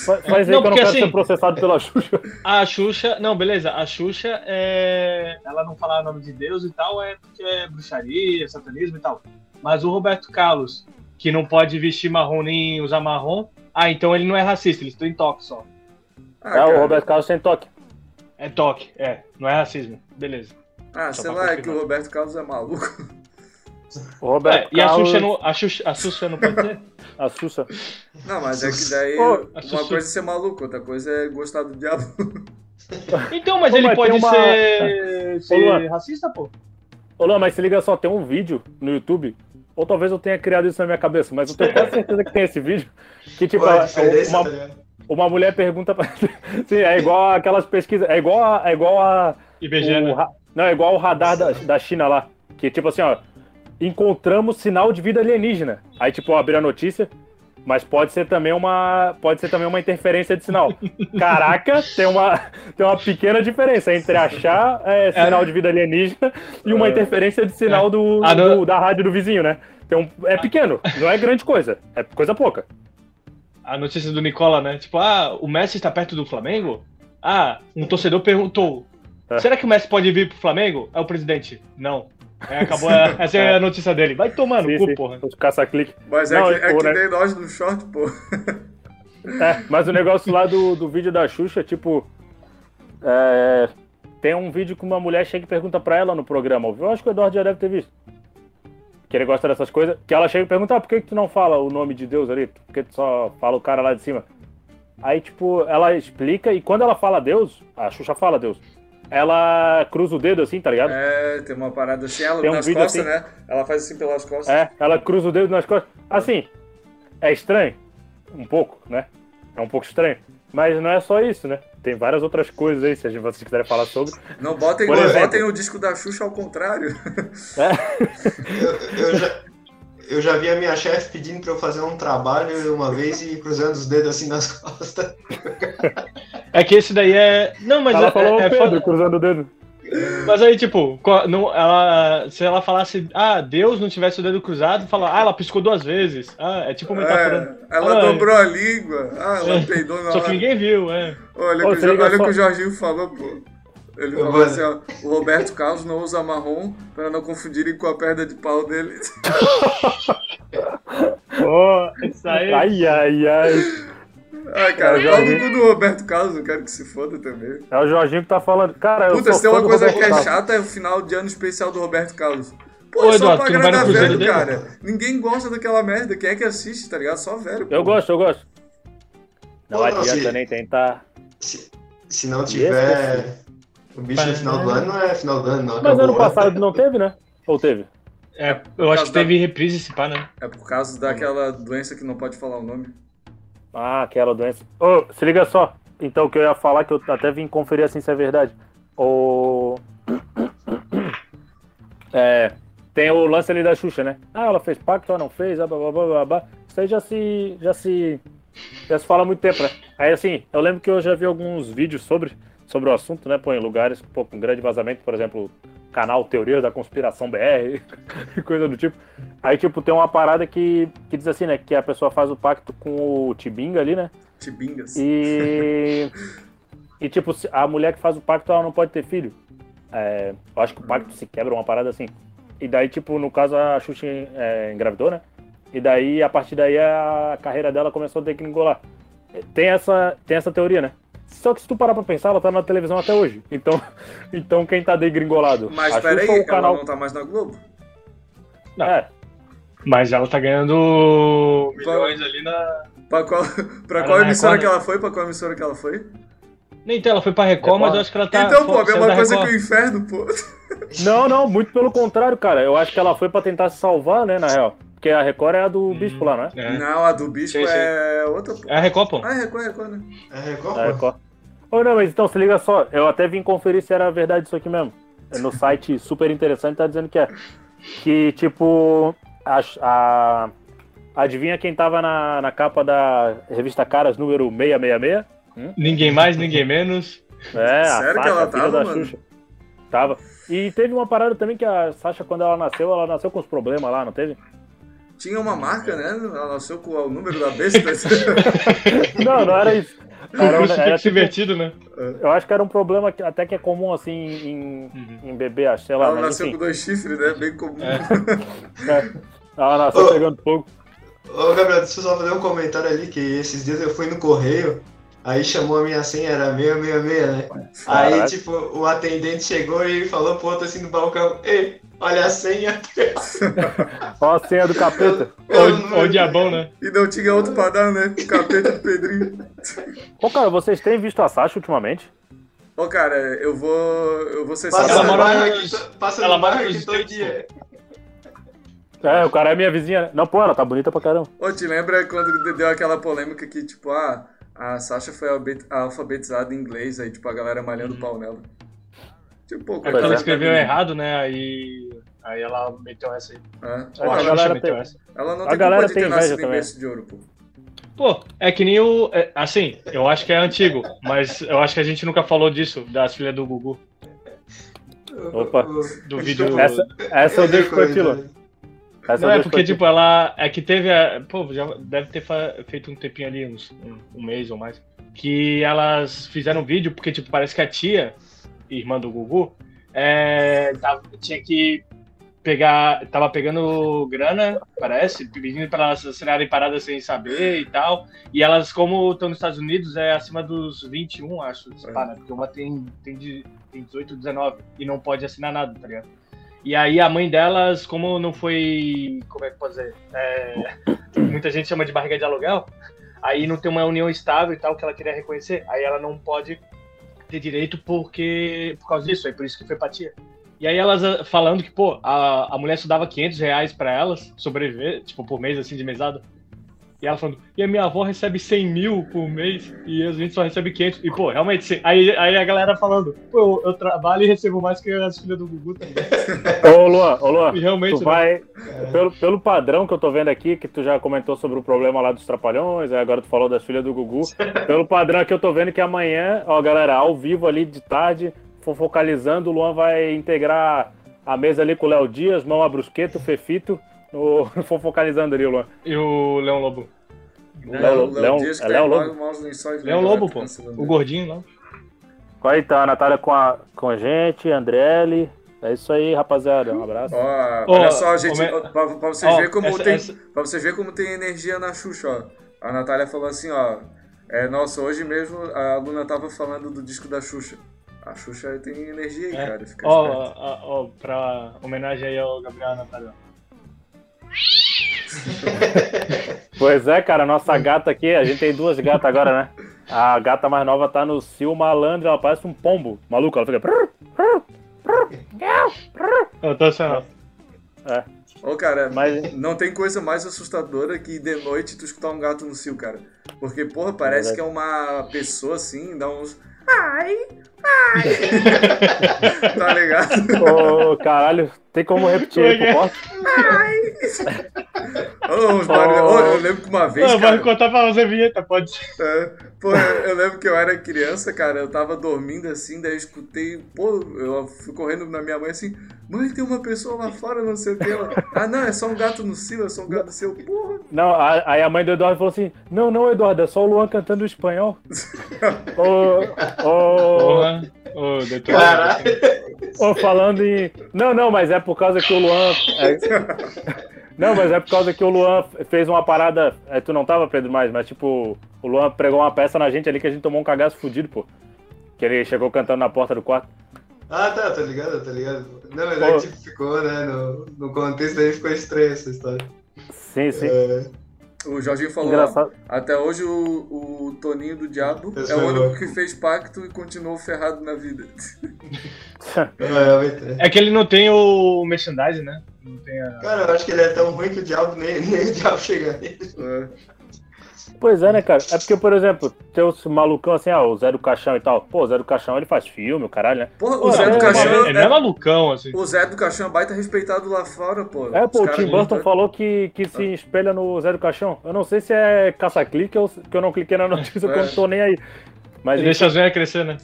faz faz aí Não, que eu não quero assim- ser processado pela Xuxa. A Xuxa, não, beleza, a Xuxa é. Ela não falar o nome de Deus e tal, é porque é bruxaria, satanismo e tal. Mas o Roberto Carlos, que não pode vestir marrom nem usar marrom, ah, então ele não é racista, ele está em toque só. Ah, é, o. Roberto Carlos tem toque. É toque, é, não é racismo. Beleza. Ah, Só sei lá, é que o Roberto Carlos é maluco. O Roberto É, e a Carlos. Xuxa, não, a, Xuxa, a Xuxa não pode ter? A Xuxa. Não, mas é que daí Ô, uma coisa é ser maluco, outra coisa é gostar do diabo. [LAUGHS] Então, mas Pô, ele mas pode tem uma- ser, Ô, ser racista, pô. Ô, Luan, mas se liga só, tem um vídeo no YouTube. Ou talvez eu tenha criado isso na minha cabeça, mas eu tenho quase certeza que tem esse vídeo. Que tipo, Qual é uma, tá uma mulher pergunta pra. [LAUGHS] Sim, é igual aquelas pesquisas. É igual a. É igual a IBGE, o né? Não, é igual o radar da, da China lá. Que tipo assim, ó. Encontramos sinal de vida alienígena. Aí, tipo, abrir a notícia. Mas pode ser também uma. Pode ser também uma interferência de sinal. Caraca, tem uma, tem uma pequena diferença entre achar é, sinal de vida alienígena e uma É. interferência de sinal do, Ah, não- do- da rádio do vizinho, né? Tem um, é pequeno, não é grande coisa. É coisa pouca. A notícia do Nicola, né? Tipo, ah, o Messi está perto do Flamengo? Ah, um torcedor perguntou: É. será que o Messi pode vir pro Flamengo? É o presidente. Não. É, acabou. a- [LAUGHS] essa é a notícia dele. Vai tomar no Sim, cu, sim, porra. caça-clique. Mas é Não, que, é pô, que né? nem nós no short, pô. É, mas o negócio lá do, do vídeo da Xuxa, tipo. é, tem um vídeo que uma mulher chega e pergunta pra ela no programa. Eu acho que o Eduardo já deve ter visto. Que ele gosta dessas coisas. Que ela chega e pergunta: ah, por que, que tu não fala o nome de Deus ali? Por que tu só fala o cara lá de cima? Aí, tipo, ela explica e quando ela fala Deus, a Xuxa fala Deus. Ela cruza o dedo assim, tá ligado? É, tem uma parada assim, ela Tem um nas vídeo costas, assim. né? Ela faz assim pelas costas. É, ela cruza o dedo nas costas. Assim, é estranho. Um pouco, né? É um pouco estranho. Mas não é só isso, né? Tem várias outras coisas aí, se a gente- vocês quiserem falar sobre. Não botem, Por não exemplo. botem o disco da Xuxa ao contrário. Eu, eu já, eu já vi a minha chefe pedindo pra eu fazer um trabalho uma vez e cruzando os dedos assim nas [LAUGHS] costas. É que esse daí é. Não, mas ela é, falou é, o é Pedro foda. cruzando o dedo. Mas aí, tipo, não, ela, se ela falasse, ah, Deus não tivesse o dedo cruzado, fala, ah, ela piscou duas vezes. Ah, é tipo uma metáfora. É, ela Ah, dobrou a língua. Ah, ela É. peidou na Só que hora. ninguém viu, é. Olha, Ô, o que, o olha o só. que o Jorginho falou, pô. Ele Ô, falou mano. assim, ó, o Roberto Carlos não usa marrom para não confundirem com a perna de pau dele. [LAUGHS] Pô, isso aí. Ai, ai, ai. Ai, cara, É, Jorginho. cu do Roberto Carlos, eu quero que se foda também. É o Jorginho que tá falando. Cara, eu Puta, se tem uma coisa que é chata é o final de ano especial do Roberto Carlos. Pô, Ô, só Eduardo, pra agradar velho, dele? cara. Ninguém gosta daquela merda. Quem é que assiste, tá ligado? Só velho. pô. Eu gosto, eu gosto. Não Pô, adianta se- nem tentar. Se, se não tiver o bicho no final do ano, não é final do ano, não. Mas acabou ano o passado não teve, né? Ou teve? É, eu acho que teve reprise esse pá, né? É por causa daquela doença que não pode falar o nome. Ah, aquela doença. Ô, se liga só. Então, o que eu ia falar, que eu até vim conferir assim se é verdade. O. [COUGHS] É, tem o lance ali da Xuxa, né? Ah, ela fez pacto, ela não fez, blá, blá, blá, blá, blá. Isso aí já se, já se. Já se fala há muito tempo, né? Aí assim, eu lembro que eu já vi alguns vídeos sobre, sobre o assunto, né? Pô, em lugares pô, com grande vazamento, por exemplo, canal Teoria da Conspiração BR, [LAUGHS] coisa do tipo. Aí, tipo, tem uma parada que, que diz assim, né? Que a pessoa faz o pacto com o Tibinga ali, né? Tibingas. E. E, tipo, a mulher que faz o pacto, ela não pode ter filho. É, eu acho que o pacto se quebra, uma parada assim. E daí, tipo, no caso, a Xuxa é, engravidou, né? E daí, a partir daí, a carreira dela começou a ter que engolar. Tem essa, tem essa teoria, né? Só que se tu parar pra pensar, ela tá na televisão até hoje. Então, [LAUGHS] então quem tá degringolado? Mas peraí, o ela canal... não tá mais na Globo? É, Mas ela tá ganhando milhões ali na. Pra qual, [LAUGHS] pra qual na emissora Record, que né? ela foi? Pra qual emissora que ela foi? Nem então, ela foi pra Record, mas eu acho que ela tá. então, pô, a mesma da coisa Record. que o inferno, pô. Não, não, muito pelo contrário, cara. Eu acho que ela foi pra tentar se salvar, né, na real. Porque a Record é a do Bispo lá, não é? É. Não, a do Bispo Sim, sim. é outra, pô. É a Record, pô. Ah, é Record, é Record, né? É Record, É, pô. Record. Ô, não, mas então, se liga só. Eu até vim conferir se era verdade isso aqui mesmo. No site super interessante tá dizendo que é. Que, tipo, a, a- adivinha quem tava na, na capa da revista Caras número 666? Ninguém mais, ninguém menos. É, Sério a que Sasha, ela filha tava, da mano? Xuxa. Tava. E teve uma parada também que a Sasha, quando ela nasceu, ela nasceu com os problemas lá, não teve? Tinha uma marca, né? Ela nasceu com o número da besta. [LAUGHS] Não, não era isso. Era, o era crucifixo tipo- invertido, né? eu acho que era um problema que, até que é comum, assim, em, em bebê, acho, sei lá. Ela mas nasceu enfim. com dois chifres, né? Bem comum. É. Ela nasceu Ô. pegando fogo. Ô, Gabriel, deixa eu só fazer um comentário ali, que esses dias eu fui no correio, aí chamou a minha senha, era 666, né? Aí, Caraca. tipo, o atendente chegou e falou pro outro assim no balcão, ei, olha a senha. Ó a senha do capeta. O diabão, né? E não tinha outro pra dar, né? O capeta do Pedrinho. Ô, cara, vocês têm visto a Sasha ultimamente? Ô, cara, eu vou. Eu vou ser Passa Ela no mora aqui, passa ela no mora aqui todo dia. É, o cara é minha vizinha. né? Não, pô, ela tá bonita pra caramba. Ô, te lembra quando deu aquela polêmica que, tipo, ah, a Sasha foi alfabetizada em inglês, aí, tipo, a galera malhando o pau nela. Tipo, pô, É ela escreveu errado, né? Aí. Aí ela meteu essa aí. É. Ou a a galera tem- essa. Ela não A tem galera culpa de tem ter inveja nascido em também. de ouro, pô. Pô, é que nem o. é, assim, eu acho que é antigo, mas eu acho que a gente nunca falou disso, das filhas do Gugu. Opa. Do vídeo. Essa, essa eu deixo pro Tilo. Essa Não, é porque, tipo, ela. É que teve. a- Pô, já deve ter fa- feito um tempinho ali, uns, um, um mês ou mais. Que elas fizeram um vídeo, porque, tipo, parece que a tia, irmã do Gugu, é, tava- tinha que pegar. Tava pegando grana, parece, pedindo pra elas assinarem paradas sem saber e tal. E elas, como estão nos Estados Unidos, é acima dos 21, acho, pá, né? Porque uma tem, tem, de, tem 18, 19 e não pode assinar nada, tá ligado? E aí a mãe delas, como não foi. Como é que pode dizer? É, muita gente chama de barriga de aluguel. Aí não tem uma união estável e tal que ela queria reconhecer. Aí ela não pode ter direito porque por causa disso, é por isso que foi empatia. E aí elas ah, falando que, pô, a, a mulher só dava 500 reais pra elas sobreviver, tipo, por mês, assim, de mesada. E ela falando, e a minha avó recebe 100 mil por mês e a gente só recebe 500. E, pô, realmente, sim. aí, aí a galera falando, pô, eu, eu trabalho e recebo mais que as filhas do Gugu. Tá [LAUGHS] ô, Luan, ô, Luan, e realmente, tu vai, pelo, pelo padrão que eu tô vendo aqui, que tu já comentou sobre o problema lá dos trapalhões, aí agora tu falou das filhas do Gugu, [LAUGHS] pelo padrão que eu tô vendo que amanhã, ó, galera, ao vivo ali de tarde, focalizando, o Luan vai integrar a mesa ali com o Léo Dias, Mão a Brusqueto, Fefito, no, [LAUGHS] focalizando ali, Luan. E o Leão Lobo. Léo, Léo, é Léo Lobo? lençóis, Leão né, Lobo, pô. O gordinho lá. Aí tá a Natália com a, com a gente, Andrelli. É isso aí, rapaziada. Um abraço. Ó, olha só, gente, como é- ó, pra, pra vocês Ó, verem como essa- tem, essa- pra vocês verem como tem energia na Xuxa, ó. A Natália falou assim, ó. É, nossa, hoje mesmo a Luna tava falando do disco da Xuxa. A Xuxa tem energia aí, É. cara. Fica Ó, esperto. ó, ó, pra homenagem aí ao Gabriel Natália. [LAUGHS] Pois é, cara, nossa gata aqui, a gente tem duas gatas agora, né? A gata mais nova tá no Sil Malandro, ela parece um pombo. Maluco, ela fica. Eu tô assim, ó. Ô, cara, Mas- não tem coisa mais assustadora que de noite tu escutar um gato no cio, cara. Porque, porra, parece Verdade. que é uma pessoa assim, dá uns. Ai! Ai! [LAUGHS] tá ligado? Ô, caralho, tem como repetir aí pro corte? Ô, uns barulhos- Ô, eu lembro que uma vez. Não, cara, vai contar pra fazer vinheta, pode. É, pô, eu lembro que eu era criança, cara, eu tava dormindo assim, daí eu escutei, pô, eu fui correndo na minha mãe assim, mãe, tem uma pessoa lá fora, não sei o que. Ela, ah, não, é só um gato no cio, é só um gato no cio. Porra, Não, aí a mãe do Eduardo falou assim: Não, não, Eduardo, é só o Luan cantando espanhol. [LAUGHS] Ô, ô, Porra. Ô. Caralho. ô, falando em. Não, não, mas é por causa que o Luan. é- Não, mas é por causa que o Luan fez uma parada. é, tu não tava, Pedro, mais, mas tipo, o Luan pregou uma peça na gente ali que a gente tomou um cagaço fudido, pô. Que ele chegou cantando na porta do quarto. Ah, tá, tá ligado, tá ligado. Na verdade, tipo, ficou, né? No, no contexto aí ficou estranha essa história. Sim, sim. É, o Jorginho falou, ó, até hoje o, o Toninho do Diabo Esse é o foi único que fez pacto e continuou ferrado na vida. [LAUGHS] é, é. É que ele não tem o merchandising, né? Não tem a. Cara, eu acho que ele é tão ruim que o diabo nem, [LAUGHS] nem o diabo chega nele. É. Pois é, né, cara? É porque, por exemplo, tem os malucão assim, ah, o Zé do Caixão e tal. Pô, o Zé do Caixão ele faz filme, o caralho, né? Porra, Pô, o Zé é, do é, Caixão. Ele não é malucão, assim. O Zé do Caixão é baita respeitado lá fora, pô. É, pô, Os o Tim Burton gostam. falou que, que se espelha no Zé do Caixão. Eu não sei se é caça-clique ou se- que eu não cliquei na notícia, que eu não tô nem aí. Mas Ele deixa as venhas crescer, né?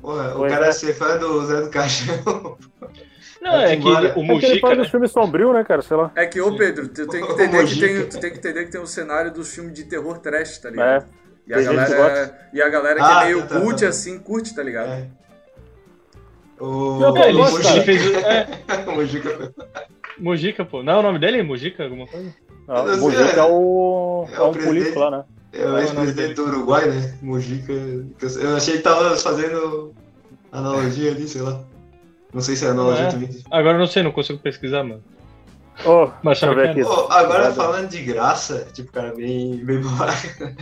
Porra, o cara é. ser fã do Zé do Caixão. [LAUGHS] Não, é que embora. o é que ele Mujica, faz né? uns filmes sombrios, né, cara? Sei lá. É que, ô Pedro, tu tem que entender que tem, tu tem que entender que tem um cenário dos filmes de terror trash, tá ligado? É. E a que galera, e a galera que Ah, é meio tá, tá, cult tá. assim, curte, tá ligado? É. O, [LAUGHS] É, ele, ele cara. fez. É, o Mujica. Mujica, pô. Não, é o nome dele? Mujica? Alguma coisa? Ah, não Mujica sei, é o. é É o um político lá, né? É o ex-presidente do Uruguai, né? Mujica. Eu achei que tava fazendo analogia ali, sei lá. Não sei se é analogia Não é. também. Agora eu não sei, não consigo pesquisar, mano. Ô, Mas deixa eu ver aqui. Pô, agora Nada. falando de graça, tipo, cara, bem, bem babaca.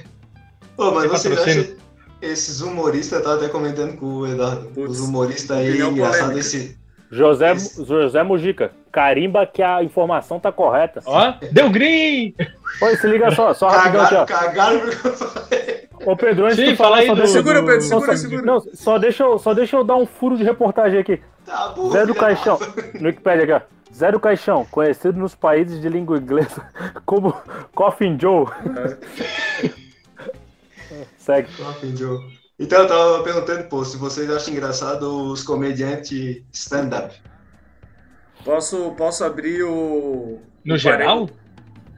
Pô, mas patrocínio. acham esses humoristas, eu tava até comentando com o Eduardo, Putz, os humoristas aí, engraçado esse. José, Esse- José Mujica. Carimba que a informação tá correta. Ó, deu green! Oi, se liga só, só rapidão aqui, Cagaram, ó. cagaram porque eu falei. [LAUGHS] Ô, Pedro, antes de Sim, falar, fala aí só do- deixa... Segura, Pedro, segura, Não, segura. Não, só deixa, eu, só deixa eu dar um furo de reportagem aqui. Tá. Zé do Caixão, no Wikipedia aqui, ó. Zé do Caixão, conhecido nos países de língua inglesa [LAUGHS] como Coffin Joe. [LAUGHS] Segue. Coffin Joe. Então eu tava perguntando, pô, se vocês acham engraçado os comediantes stand-up. Posso, posso abrir o. No o geral?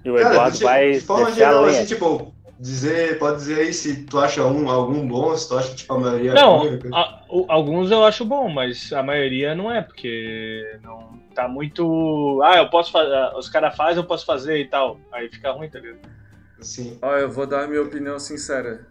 E o Cara, Eduardo de, vai de forma deixar a geral, assim, tipo, dizer, pode dizer aí se tu acha um, algum bom, se tu acha, tipo, a maioria Não, ruim, coisa. a- o- alguns eu acho bom, mas a maioria não é, porque não tá muito. Ah, eu posso fazer. Os caras fazem, eu posso fazer e tal. Aí fica ruim, tá ligado? Assim. Ó, eu vou dar a minha opinião sincera.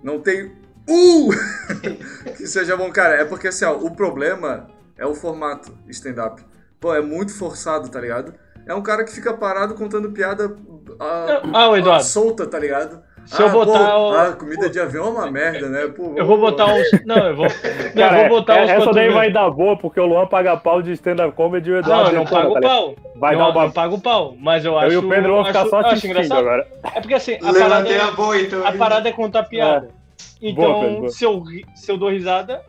Não tem um [LAUGHS] que seja bom, cara. É porque assim, ó, o problema é o formato stand-up. Pô, é muito forçado, tá ligado? É um cara que fica parado contando piada ah, Ah, o Eduardo. solta, tá ligado? Se eu botar pô, o- ah, comida de avião é uma merda, né? Pô, Eu vou botar uns. [LAUGHS] Não, eu vou. Não, Cara, eu vou botar é- uns essa daí vai dar boa, porque o Luan paga pau de stand-up comedy e o Não, Eduardo eu não pago tá o ligado? pau. Vai não, dar uma... não pago o pau. Mas eu acho. Eu e o Pedro vamos ficar acho, só assistindo agora. É porque assim, a parada, Levantei é, a boa, então. a parada é contar piada. Então, Boa, Pedro, se, eu, se eu dou risada,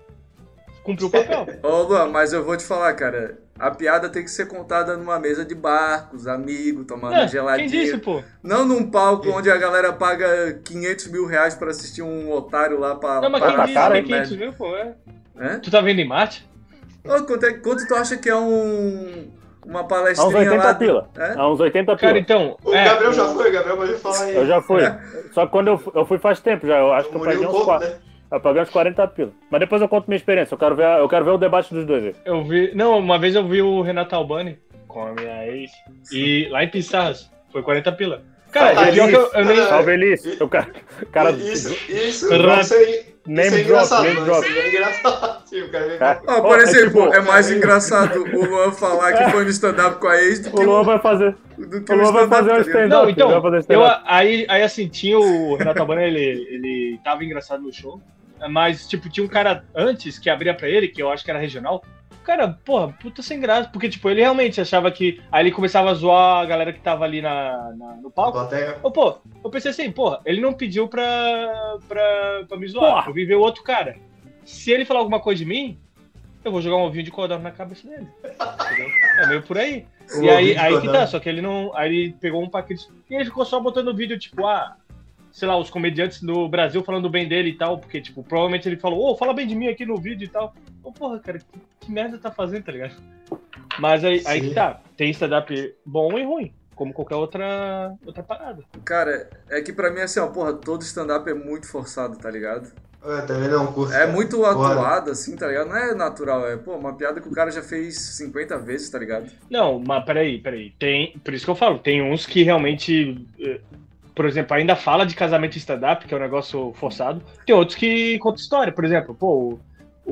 cumpriu o papel. [LAUGHS] Ô, Luan, mas eu vou te falar, cara. A piada tem que ser contada numa mesa de bar, com os amigos, tomando É, geladinho. quem disse, pô? Não num palco onde a galera paga 500 mil reais pra assistir um otário lá pra. Não, mas pra quem pra disse cara, que é né? 500 mil, pô? É. Hã? Tu tá vendo em Marte? Ô, quanto, é- quanto tu acha que é um. Uma Há uns palestrinha 80 lá? pila. É? Há uns 80 Cara, pila. então. O é, Gabriel já o- foi, Gabriel pode falar aí. Eu já fui. É. Só que quando eu, fui- eu fui faz tempo já. Eu acho que eu paguei Murilo uns, Couto, qua- né? Eu paguei uns 40 pila. Mas depois eu conto minha experiência. Eu quero ver, eu quero ver o debate dos dois aí. Eu vi. Não, uma vez eu vi o Renato Albani com a minha ex. E lá em Pissarras. Foi 40 pila. Cara, Salve, pior que eu, eu nem. Salve, Elis. O cara, o cara Isso, isso, Ra- isso aí. Name isso é drop, engraçado, name drop. Isso é engraçado. Sim, o cara É. Ó, por é exemplo, tipo- é mais engraçado o Luan falar que foi no stand-up com a ex do o que Luan o, vai fazer. do que O Luan vai fazer um tá stand-up. Não, Ele então, fazer eu, aí, aí assim, tinha o Renato Albani, ele, ele tava engraçado no show, mas, tipo, tinha um cara antes que abria pra ele, que eu acho que era regional, cara, porra, puta sem graça, porque, tipo, ele realmente achava que, aí ele começava a zoar a galera que tava ali na, na- no palco. Ô, pô, eu pensei assim, porra, ele não pediu pra, pra, pra me zoar, Porra. eu vim ver o outro cara. Se ele falar alguma coisa de mim, eu vou jogar um ovinho de codorna na cabeça dele. Entendeu? É meio por aí. O [LAUGHS] E aí, aí que tá, só que ele não. Aí ele pegou um paquete. E ele ficou só botando vídeo, tipo, ah, sei lá, os comediantes do Brasil falando bem dele e tal, porque, tipo, provavelmente ele falou, ô, fala bem de mim aqui no vídeo e tal. Ô, porra, cara, que, que merda tá fazendo, tá ligado? Mas aí, aí que tá, tem stand-up bom e ruim, como qualquer outra, outra parada. Cara, é que pra mim, assim, ó, porra, todo stand-up é muito forçado, tá ligado? Eu também não curto. É cara. muito atuado, assim, tá ligado? Não é natural, é, pô, uma piada que o cara já fez 50 vezes, tá ligado? Não, mas peraí, peraí. Tem, por isso que eu falo, tem uns que realmente, eh, por exemplo, ainda fala de casamento stand-up, que é um negócio forçado. Tem outros que contam história, por exemplo, pô, o,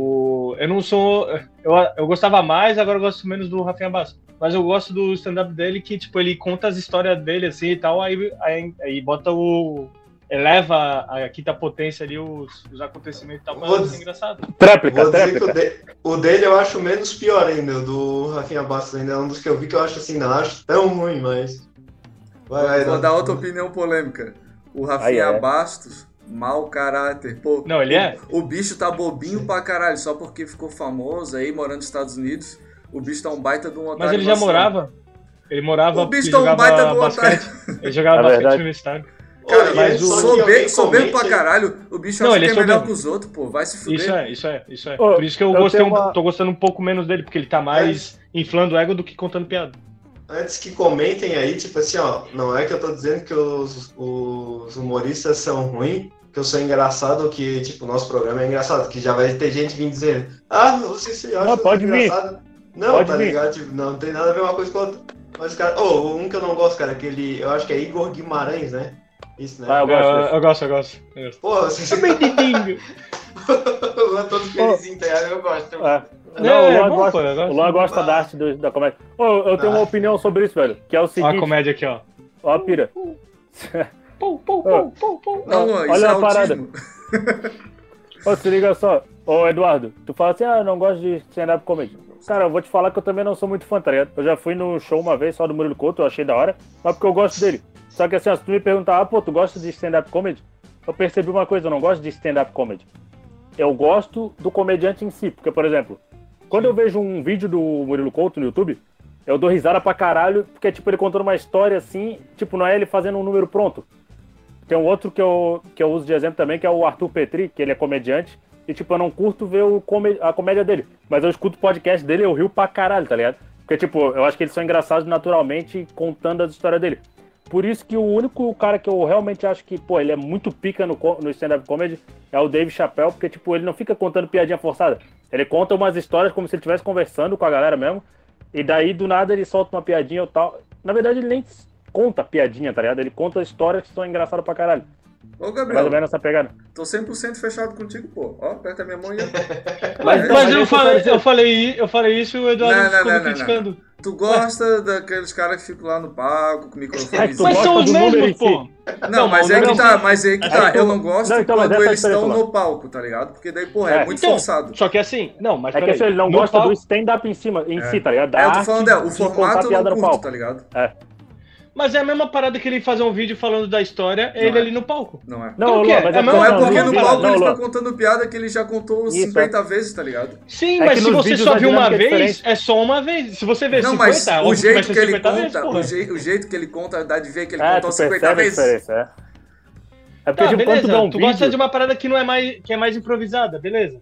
o- eu não sou. Eu, eu gostava mais, agora eu gosto menos do Rafinha Bastos. Mas eu gosto do stand-up dele que, tipo, ele conta as histórias dele assim e tal, aí, aí, aí bota o. eleva a quinta potência ali os, os acontecimentos e tal, Vou dizer- ser engraçado. Tréplica, que o, tréplica. de- o dele eu acho menos pior ainda, o do Rafinha Bastos ainda é um dos que eu vi que eu acho assim, não acho tão ruim, mas. Vai, vai, Vou não. dar outra opinião polêmica. O Rafinha Ai, é. Bastos, mau caráter. Pô, Não, ele é? o bicho tá bobinho pra caralho, só porque ficou famoso aí, morando nos Estados Unidos. O bicho tá um baita de um otário. Mas ele já morava. Ele morava. O bicho tá um baita do basquete. [LAUGHS] Ele jogava É basquete verdade. universitário. Cara, Olha, mas é o- soberbo, soberbo pra caralho. O bicho Não, acha ele que é é melhor que os outros, pô. Vai se fuder. Isso é, isso é, isso é. Ô, Por isso que eu, eu gostei tenho um- uma- tô gostando um pouco menos dele, porque ele tá mais inflando o ego do que contando piada. Antes que comentem aí, tipo assim, ó, não é que eu tô dizendo que os, os humoristas são ruins, que eu sou engraçado, que, tipo, o nosso programa é engraçado, que já vai ter gente vindo dizer, ah, você se acha Não, pode vir. engraçado. Não, Pode tá vir. ligado? Tipo, não tem nada a ver uma coisa com a outra. Mas, cara, oh, um que eu não gosto, cara, aquele, eu acho que é Igor Guimarães, né? Isso, né? Ah, eu gosto Eu, eu gosto, eu gosto. Eu gosto. Porra, você Também [LAUGHS] Didinho. lá todo felizinho, tá ligado? Eu gosto. É. É, Não, o é Luan gosta, o Luan gosta da arte do- da comédia. Eu tenho Ah. uma opinião sobre isso, velho. Que é o Olha a seguinte. comédia aqui, ó. Ó, a pira. Pum, pum, [LAUGHS] pum, pum, pum. Não, Luan, isso Olha é a parada. [LAUGHS] Ô, se liga só. Ô, Eduardo, tu fala assim, ah, eu não gosto de stand-up comedy. Cara, eu vou te falar que eu também não sou muito fã, tá ligado? Eu já fui no show uma vez só do Murilo Couto, eu achei da hora, mas porque eu gosto dele. Só que assim, ó, se tu me perguntar, ah, pô, tu gosta de stand-up comedy? Eu percebi uma coisa, eu não gosto de stand-up comedy. Eu gosto do comediante em si, porque, por exemplo, quando eu vejo um vídeo do Murilo Couto no YouTube, eu dou risada pra caralho, porque, tipo, ele contando uma história assim, tipo, não é ele fazendo um número pronto. Tem um outro que eu, que eu uso de exemplo também, que é o Arthur Petri, que ele é comediante. E, tipo, eu não curto ver o come- a comédia dele. Mas eu escuto o podcast dele e eu rio pra caralho, tá ligado? Porque, tipo, eu acho que eles são engraçados naturalmente contando as histórias dele. Por isso que o único cara que eu realmente acho que, pô, ele é muito pica no, no stand-up comedy é o Dave Chappelle, porque, tipo, ele não fica contando piadinha forçada. Ele conta umas histórias como se ele estivesse conversando com a galera mesmo. E daí, do nada, ele solta uma piadinha ou tal. Na verdade, ele nem conta piadinha, tá ligado? Ele conta histórias que são engraçadas pra caralho. Ô, Mais Gabriel, ou menos essa pegada. tô 100% fechado contigo, pô. Ó, aperta minha mão e... [LAUGHS] Mas, É, mas mas eu, falei, eu, falei, eu falei isso e o Eduardo Não, não, ficou não, me não, criticando. Tu gosta daqueles caras que ficam lá no palco com o microfone. Mas são os mesmos, si. pô. Não, mas é que tá, mas é que tá. Eu não gosto Não, então, quando é eles estão no palco, tá ligado? Porque daí, porra, é, É, muito Então, forçado. só que assim, não, mas É que assim, ele não no gosta palco- do stand-up em cima, em si, tá ligado? Da É, eu tô arte falando, é, o formato eu não curto, palco. tá ligado? Mas é a mesma parada que ele fazer um vídeo falando da história, ele é. ali no palco. Não é. Não, mas É é, mesmo- Não é não, porque não, no não, palco não, ele Luan. tá contando piada que ele já contou Isso, 50 vezes, tá ligado? Sim, É mas se você só viu uma é vez, é só uma vez. Se você vê Não, 50, mas o jeito que ele 50 vezes, conta, o, jei- o jeito que ele conta, dá de ver que ele É, contou tu 50 percebe a vezes. é. É porque, Tá, tipo, quando beleza. tu um tu vídeo... gosta de uma parada que não é mais, que é mais improvisada, beleza.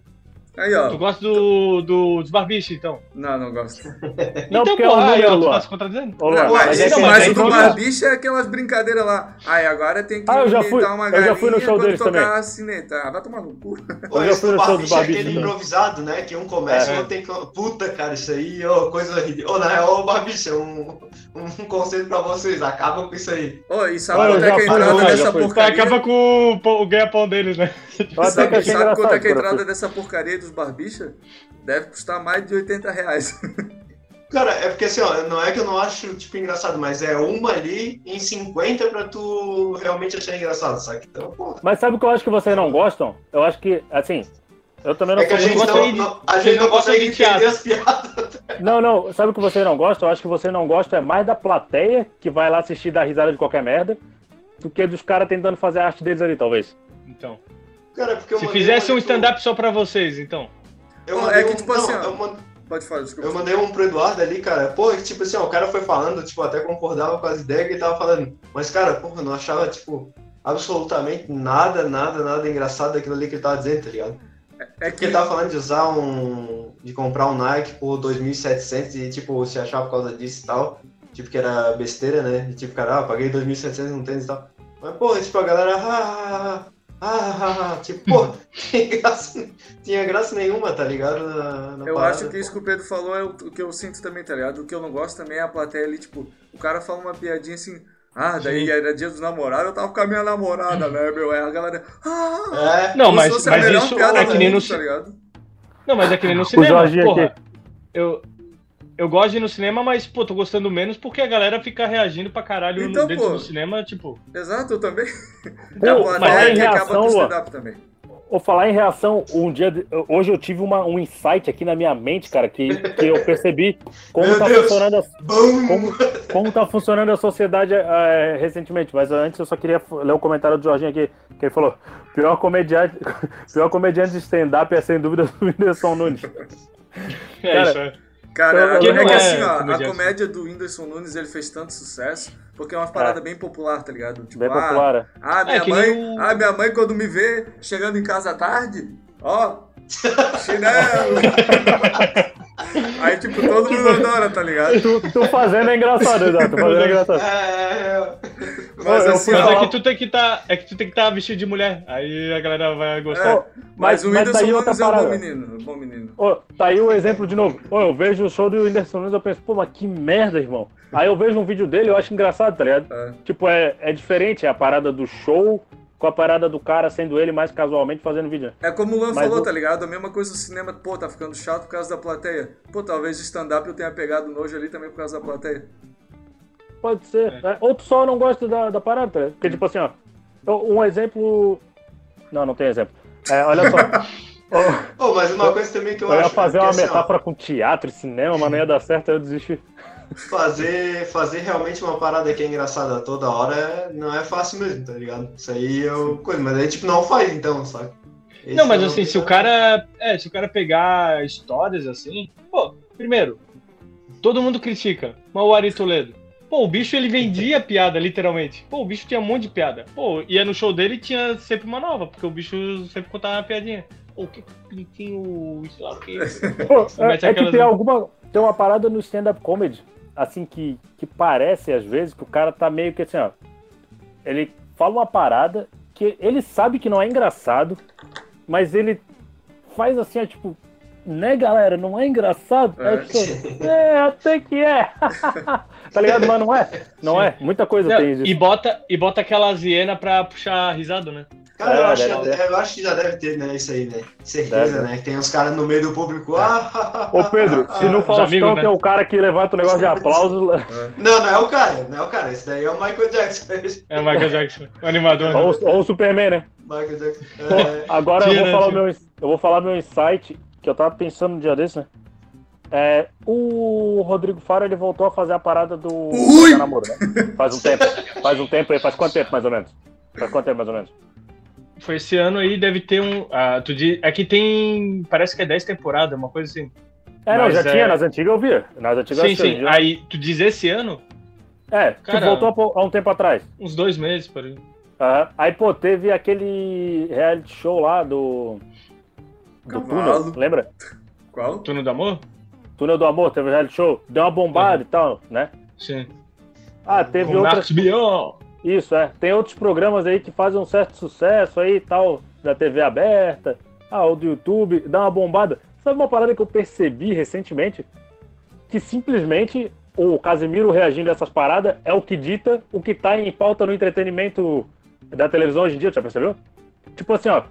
Aí, ó. Tu gosta do, do, dos barbichos, então. Não, não gosto. [LAUGHS] Não, então, porque porra, é aí, número, ó, tu Luan. tá se contradizendo? Ô, Luan, Não, mas é que não, mas mas é o do. Barbicha é aquelas brincadeiras lá. Aí agora tem que Ah, eu já fui- uma eu já fui no galinha show quando deles tocar também. a sineta. Ah, vai tomar no cu. Eu já esse fui do no show dos barbicha é barbichos aquele improvisado, né? Que um começa e É. outro tem que. Puta, cara, isso aí, ó, coisa ridícula. Ô, na real, ô, barbicha, um, um conselho pra vocês, acaba com isso aí. Ô, e sabe quanto é que é a entrada dessa porcaria? Acaba com o, pão- o ganha-pão deles, né? Sabe, quanto é que é a entrada dessa porcaria dos barbicha? Deve custar mais de 80 reais. [LAUGHS] Cara, é porque assim, ó, não é que eu não acho, tipo, engraçado, mas é uma ali em 50 pra tu realmente achar engraçado, sabe? Então, pô. Mas sabe o que eu acho que vocês não gostam? Eu acho que, assim, eu também não É que a gente gosta não, de- não- a gente não consegue entender as piadas. Não, não, sabe o que vocês não gostam? Eu acho que vocês não gostam é mais da plateia que vai lá assistir dar risada de qualquer merda do que dos caras tentando fazer a arte deles ali, talvez. Então. Cara, porque eu Se mandei fizesse um stand-up só pra vocês, então. Pô, é que, um- tipo não, assim, ó. eu mandei- Pode falar, desculpa. Eu mandei um pro Eduardo ali, cara. Porra, que, tipo assim, ó, o cara foi falando, tipo, até concordava com as ideias que ele tava falando. Mas, cara, porra, eu não achava, tipo, absolutamente nada, nada, nada engraçado daquilo ali que ele tava dizendo, tá ligado? É Porque que ele tava falando de usar um. de comprar um Nike por 2.700 e, tipo, se achar por causa disso e tal. Tipo, que era besteira, né? E, tipo, cara, ah, paguei 2.700 num tênis e tal. Mas, porra, tipo, a galera. Ah, ah, ah, ah, [LAUGHS] tipo, pô, tinha graça, tinha graça nenhuma, tá ligado? Na, na Eu parada. acho que isso que o Pedro falou é o, o que eu sinto também, tá ligado? O que eu não gosto também é a plateia ali, tipo, o cara fala uma piadinha assim, ah, daí Sim. era dia dos namorados, eu tava com a minha namorada, né, meu? Aí a galera, ah, É, Não, mas, fosse a mas melhor isso piada é que nem no, tá ligado? Não, mas é que nem no cinema. Jorginho Porra, aqui. eu, eu gosto de ir no cinema, mas, pô, tô gostando menos porque a galera fica reagindo pra caralho no- Então, dentro pô. do cinema, tipo. Exato, eu também. Pô, É mas em acaba reação, com o Luan, stand-up também. Vou falar em reação, um dia, hoje eu tive uma, um insight aqui na minha mente, cara, que, que eu percebi como Meu tá Deus. funcionando a, como, como tá funcionando a sociedade eh, recentemente. Mas antes eu só queria ler o comentário do Jorginho aqui, que ele falou: pior comediante, [LAUGHS] pior comediante de stand-up é sem dúvida o Whindersson Nunes. É Cara, isso, é. Cara, Eu- é, eu que é assim, ó, a comédia do Whindersson Nunes ele fez tanto sucesso porque é uma parada bem popular, tá ligado? Tipo, Bem ah, popular. Ah, minha É, mãe, nem ah, minha mãe quando me vê chegando em casa à tarde, ó, [LAUGHS] chinelo. Aí, tipo, todo mundo adora, tá ligado? Tu, tu fazendo é engraçado, exato. Tu fazendo é engraçado. É, Mas eu assim, Mas ó, é que tu tem que tá, é que tu tem que estar vestido de mulher. Aí a galera vai gostar. É, mas, mas- o mas Whindersson Nunes é um bom menino, um bom menino. Ô, tá aí o exemplo de novo. Ô, eu vejo o show do Whindersson Nunes, eu penso, pô, mas que merda, irmão. Aí eu vejo um vídeo dele, eu acho engraçado, tá ligado? É. Tipo, é, é diferente a parada do show com a parada do cara sendo ele mais casualmente fazendo vídeo. É como o Luan Mas falou, o- tá ligado? A mesma coisa no cinema, pô, tá ficando chato por causa da plateia. Pô, talvez o stand-up eu tenha pegado nojo ali também por causa da plateia. Pode ser. né? Ou tu só não gosta da, da parada, tá? Porque, tipo assim, ó. eu- Um exemplo. Não, não tem exemplo. É, olha só. [LAUGHS] Pô, mas uma coisa também que eu, eu ia acho. fazer é que, uma assim, ó, metáfora com teatro e cinema, mas não ia dar certo, aí eu desisti. fazer, fazer realmente uma parada que é engraçada toda hora é- não é fácil mesmo, tá ligado? Isso aí eu. Coisa, mas aí, tipo, não faz então, sabe? Esse Não, mas é assim, se o cara. É, se o cara pegar histórias assim. Pô, primeiro, todo mundo critica. Mas o Ari Toledo. Pô, o bicho ele vendia [LAUGHS] piada, literalmente. Pô, o bicho tinha um monte de piada. Pô, ia no show dele e tinha sempre uma nova, porque o bicho sempre contava uma piadinha. Pô, que pintinho, sei lá o que. [LAUGHS] Pô, é, é que tem alguma. Tem uma parada no stand-up comedy, assim, que, que parece às vezes que o cara tá meio que assim, ó. Ele fala uma parada que ele sabe que não é engraçado, mas ele faz assim, ó, tipo, né, galera? Não é engraçado? É. A pessoa, é, até que é. [LAUGHS] tá ligado? Mas não é. Não é. Muita coisa Não, tem isso. e, bota, e bota aquela hiena pra puxar risada, né? Cara, É, eu, acho deve que, eu acho que já deve ter, né? Isso aí, né? Certeza, Deve. né? Que tem uns caras no meio do público. Ah, Ô Pedro, se no Os Faustão amigos, né? tem o cara que levanta o negócio de aplauso, Não, não é o cara, não é o cara. Esse daí é o Michael Jackson. É o Michael Jackson, o animador. né? ou, ou o Superman, né? Michael Jackson. É, agora eu Tira, vou, falar tira. meu, eu vou falar meu insight, que eu tava pensando um dia desse, né? É, o Rodrigo Faro ele voltou a fazer a parada do Ui! do namoro, né? Faz um tempo. Faz um tempo aí, faz quanto tempo mais ou menos? Faz quanto tempo mais ou menos? Foi esse ano aí, deve ter um. Ah, tu diz, aqui tem. Parece que é 10 temporadas, uma coisa assim. É, não, Mas já é- tinha, nas antigas eu via. Nas antigas sim, eu sim. Aí, tu diz esse ano? É, que Cara- voltou há um tempo atrás. Uns dois meses, por aí. Aham. Aí, pô, teve aquele reality show lá do. Do Cavalo. túnel, lembra? Qual? Túnel do Amor? Túnel do Amor, teve o reality show, deu uma bombada e tal, né? Sim. Ah, teve Com outras. Isso, é. Tem outros programas aí que fazem um certo sucesso aí e tal, da TV aberta, ah, o do YouTube, dá uma bombada. Sabe uma parada que eu percebi recentemente? Que simplesmente o Casimiro reagindo a essas paradas é o que dita o que tá em pauta no entretenimento da televisão hoje em dia, já percebeu? Tipo assim, ó,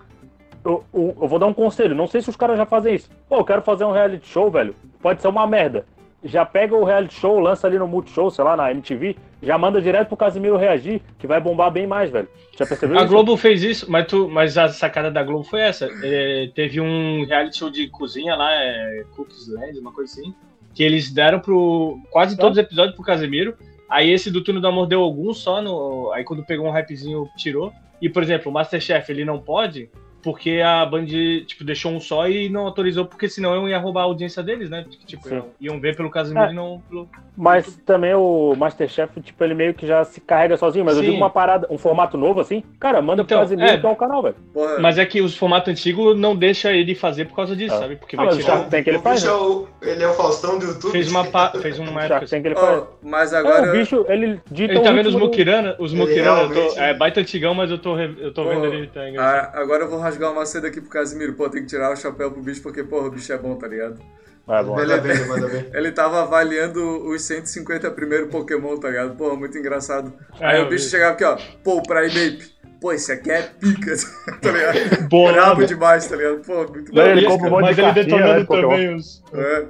eu, eu- eu vou dar um conselho, não sei se os caras já fazem isso. Pô, eu quero fazer um reality show, velho. Pode ser uma merda. Já pega o reality show, lança ali no Multishow, sei lá, na MTV, já manda direto pro Casimiro reagir, que vai bombar bem mais, velho. Já percebeu A isso? Globo fez isso, mas, tu, mas a sacada da Globo foi essa. É, teve um reality show de cozinha lá, é, Cookies Land, uma coisa assim, que eles deram pro quase todos os episódios pro Casemiro. Aí esse do Túnel do Amor deu alguns só, no, aí quando pegou um rapzinho tirou. E, por exemplo, o Masterchef ele não pode porque a Band tipo, deixou um só e não autorizou, porque senão eu ia roubar a audiência deles, né? Tipo, Sim. iam ver pelo Casemiro É. e não pelo. Mas também o Masterchef, tipo, ele meio que já se carrega sozinho. Mas eu Sim. digo uma parada, um formato novo assim, cara, manda Então, pro Casimiro é. é o canal, velho. Mas é que os formatos antigos não deixa ele fazer por causa disso, Ah. sabe? Porque Ah, vai tirar. tem que ele faz, né? é o- ele é o Faustão do YouTube. Fez uma, pa- [LAUGHS] fez uma época. Tem que ele faz. mas É, agora. o bicho, ele dita Ele tá vendo os Mukirana? Os Mukirana, eu tô, realmente- é baita antigão, mas eu tô, re- eu tô vendo Pô, ele, tá ah, agora eu vou rasgar uma seda aqui pro Casimiro. Pô, tem que tirar o chapéu pro bicho, porque, porra, o bicho é bom, tá ligado? É bom. Manda bem, manda bem. [LAUGHS] Ele tava avaliando os 150 primeiro Pokémon, tá ligado? Porra, muito engraçado. Aí É, o eu bicho vi. chegava aqui, ó. Pô, o Primeape. Pô, esse aqui é pica, [LAUGHS] tá ligado? Boa, Brabo né? demais, tá ligado? Pô, muito bom. ele compra um monte mas de ele cartinha, detonando né, também os. É.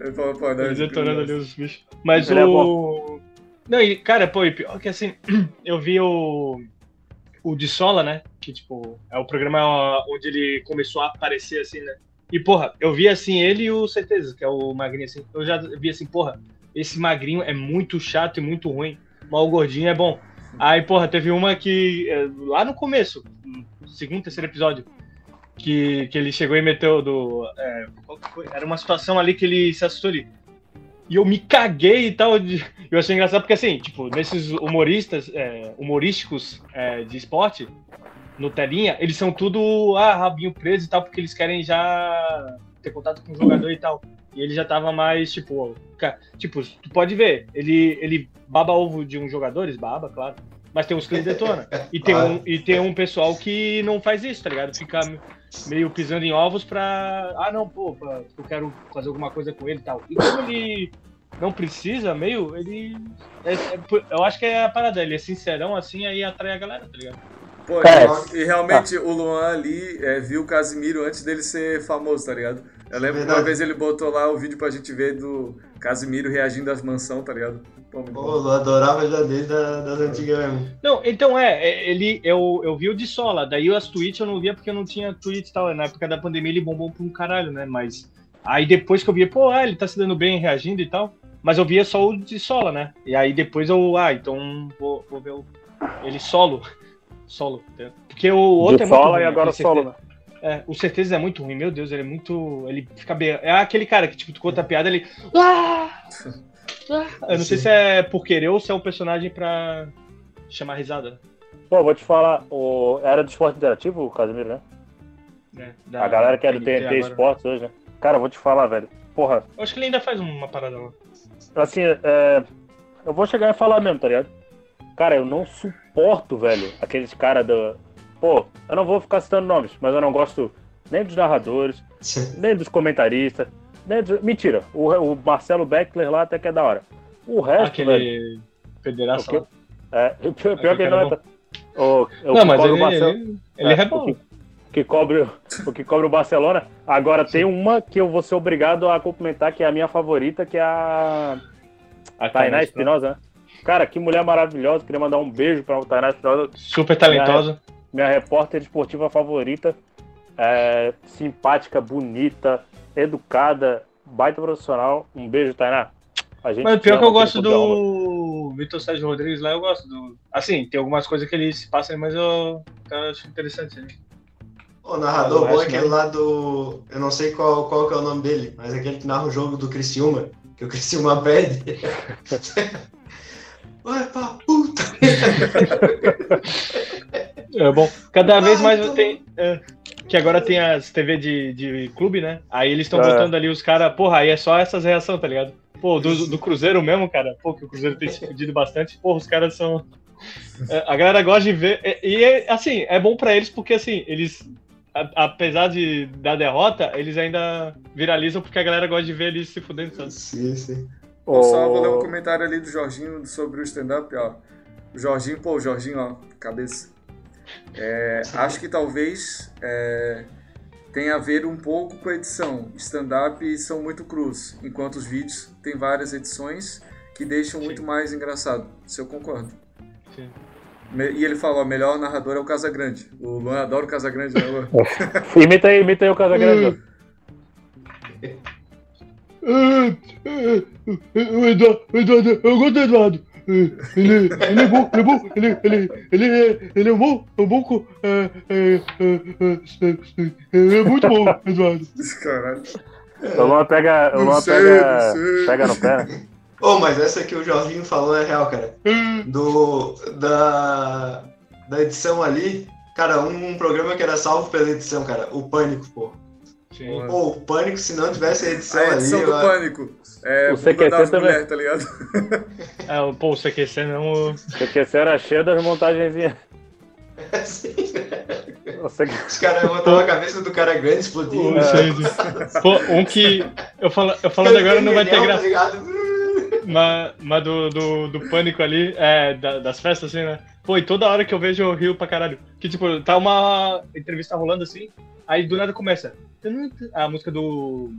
Ele falou, pô, não, Ele detonando bicho- ali os bichos. Mas Ele é o. Não, e, cara, pô, e pior que assim, [CLEARS THROAT] eu vi o. O de Sola, né? Que, tipo, é o programa onde ele começou a aparecer, assim, né? E, porra, eu vi, assim, ele e o Certeza, que é o magrinho, assim. Eu já vi, assim, porra, esse magrinho é muito chato e muito ruim. Mas o gordinho é bom. Aí, porra, teve uma que. é, Lá no começo, segundo, terceiro episódio, que, que ele chegou e meteu do. é? Era uma situação ali que ele se assustou ali. E eu me caguei e tal. [LAUGHS] Eu achei engraçado porque, assim, tipo, nesses humoristas, é, humorísticos é, de esporte, no telinha, eles são tudo, ah, rabinho preso e tal, porque eles querem já ter contato com o jogador e tal. E ele já tava mais, tipo, tipo, tu pode ver, ele, ele baba ovo de uns jogadores, baba, claro. Mas tem uns que ele detona. [LAUGHS] E tem, um, e tem um pessoal que não faz isso, tá ligado? Fica meio pisando em ovos pra. Ah, não, pô, pra- eu quero fazer alguma coisa com ele e tal. E como ele não precisa, meio, ele. é- é- eu acho que é a parada, ele é sincerão assim, aí atrai a galera, tá ligado? Pô, e, e realmente o Luan ali é, viu o Casimiro antes dele ser famoso, tá ligado? Eu lembro que uma Verdade. vez ele botou lá o vídeo pra gente ver do Casimiro reagindo às mansão, tá ligado? Pô, Pô, eu adorava já desde das antigas mesmo. Não, então é, é, ele, eu, eu vi o de Sola, daí as tweets eu não via porque eu não tinha tweets e tal. Na época da pandemia ele bombou pra um caralho, né? Mas aí depois que eu via, pô, ah, ele tá se dando bem reagindo e tal. Mas eu via só o de Sola, né? E aí depois eu, ah, então vou, vou ver o, ele solo. Solo. Porque o outro De é muito sola ruim, e agora solo, né? É, o Certeza é muito ruim, meu Deus, ele é muito. Ele fica bem. É aquele cara que, tipo, tu conta a piada, ele. Ah! Ah! Eu não sei se é por querer ou se é um personagem pra chamar risada, né? Pô, vou te falar, o... era do esporte interativo, o Casimiro, né? né? Da- A galera que é do TNT TNT agora. Esportes hoje, né? Cara, vou te falar, velho. Porra, Eu acho que ele ainda faz uma parada lá. assim, é... eu vou chegar e falar mesmo, tá ligado? Cara, eu não suporto, velho, aqueles caras do. Pô, eu não vou ficar citando nomes, mas eu não gosto nem dos narradores, nem dos comentaristas. Nem dos... Mentira, o, o Marcelo Beckler lá até que é da hora. O resto, velho. Aquele federação. O quê? É, o pior, pior que ele cara não é. O, o Não, mas ele, Marcelo- ele, ele é, É, rebolo. o que, que cobre, o que cobre o Barcelona. Agora tem uma que eu vou ser obrigado a cumprimentar, que é a minha favorita, que é a A Tainá Espinosa, né? Cara, que mulher maravilhosa. Queria mandar um beijo pra Tainá Espinosa, Super talentosa. minha repórter esportiva favorita. É, simpática, bonita, educada, baita profissional. Um beijo, Tainá. A gente Mas pior que eu gosto do Vitor Sérgio Rodrigues lá, eu gosto do. Assim, tem algumas coisas que ele se passa, mas eu, eu acho interessante. Né? O narrador bom é aquele que- lá do. Eu não sei qual, qual que é o nome dele, mas aquele que narra o jogo do Criciúma, que o Criciúma [LAUGHS] pede. [LAUGHS] Vai pra puta! [LAUGHS] É bom. Cada vez Ai, mais tô- tem. é, que agora tem as TV de, de clube, né? Aí eles estão É. botando ali os caras. Porra, aí é só essas reações, tá ligado? Pô, do, do Cruzeiro mesmo, cara. Pô, que o Cruzeiro tem se fudido bastante. Porra, os caras são. É, a galera gosta de ver. E, e é, assim, é bom pra eles porque, assim, eles. apesar de, da derrota, eles ainda viralizam porque a galera gosta de ver eles se fudendo, sabe? Sim, sim. Eu só vou ler um O- comentário ali do Jorginho sobre o stand-up, ó. O Jorginho, pô, o Jorginho, ó, cabeça. É, acho que talvez é, tenha a ver um pouco com a edição. Stand-up são muito crus, enquanto os vídeos têm várias edições que deixam muito mais engraçado. Isso eu concordo. Sim. E ele falou, o melhor narrador é o Casagrande. O Luan adora o Casagrande, né, Luan? Imita aí, imita aí o Casagrande. [LAUGHS] [LAUGHS] O Eduardo, o Eduardo, eu gosto do Eduardo. Ele, ele é bom, ele é bom, ele, ele, ele, é, ele é bom, é um bom. co- É, é, é, é, ele é muito bom, Eduardo. Caralho. O Luan pega, o Luan pega, pega no pé. né? Ô, mas essa que o Jorginho falou é real, cara. Do. Da. Da edição ali. Cara, um, um programa que era salvo pela edição, cara. O Pânico, pô. Sim. Pô, o Pânico, se não tivesse a edição, A edição ali. do eu- Pânico. É, O CQC também. mulheres, tá ligado? [LAUGHS] É, o- pô, o CQC não. Porque você era cheio das montagenzinhas. Assim, Você... Os caras botavam a cabeça do cara grande explodindo. o- sei. Pô, um que. Eu, falo, eu falando agora não vai ter graça. tá ligado? Mas, mas do, do, do pânico ali, é, da- das festas, assim, né? Pô, e toda hora que eu vejo eu rio pra caralho. Que, tipo, tá uma entrevista rolando assim, aí do nada começa. A música do.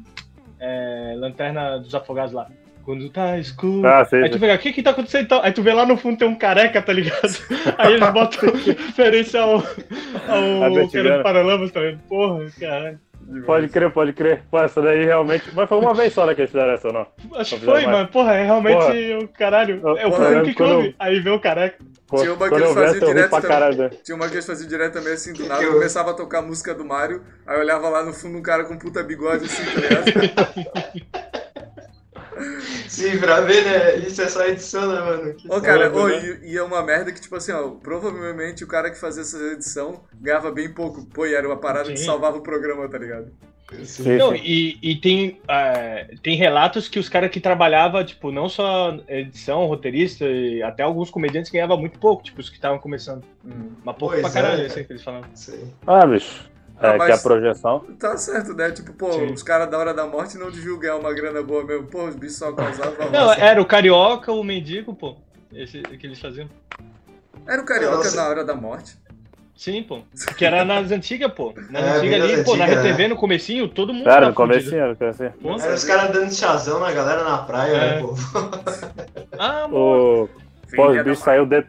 é, Lanterna dos Afogados lá. Quando tá escuro. Ah, sei, aí tu vê, o que que tá acontecendo então? Aí tu vê lá no fundo tem um careca, tá ligado? [LAUGHS] Aí eles botam [LAUGHS] referência ao. Ao Gana. do Paralamas, tá ligado? Porra, caralho. Pode crer, pode crer. Pô, essa daí realmente. Mas foi uma vez só né, que eles fizeram essa, não? Acho que foi, mas, porra, é realmente Porra. o caralho. Eu- É o porra, eu que quando- come. Aí vê o careca. Pô, Tinha uma que eles eu faziam eu direto também. caralho. né? Tinha uma que eles faziam direto também assim do nada, Eu- começava a tocar a música do Mario, aí eu olhava lá no fundo um cara com puta bigode assim, tá ligado? [LAUGHS] Sim, pra ver, né? Isso é só edição, né, mano? Que Ô, cara, ô, né? e, e é uma merda que, tipo assim, ó, provavelmente o cara que fazia essa edição ganhava bem pouco. Pô, e era uma parada que Sim. salvava o programa, tá ligado? Sim, Não, sim. e, e tem, é, tem relatos que os caras que trabalhavam, tipo, não só edição, roteirista, e até alguns comediantes ganhavam muito pouco, tipo, os que estavam começando. Hum. Mas pouco Pois pra caralho, é. assim, que eles falam. Sei. Ah, bicho. Ah, É, que a projeção. Tá certo, né? Tipo, pô, Sim. os caras da hora da morte não deviam ganhar uma grana boa mesmo. Pô, os bichos só causavam. Não, era o carioca, o mendigo, pô. Esse que eles faziam. Era o carioca Nossa. na hora da morte. Sim, pô. Que era nas antigas, pô. Nas É, antigas ali, pô, na antigas, RTV, né? no comecinho, todo mundo Cara, tava no comecinho, no comecinho. Pô. Era os caras dando chazão na galera na praia, É. né, pô? Ah, [LAUGHS] mano. O... Pô, Filha os bichos saiu de...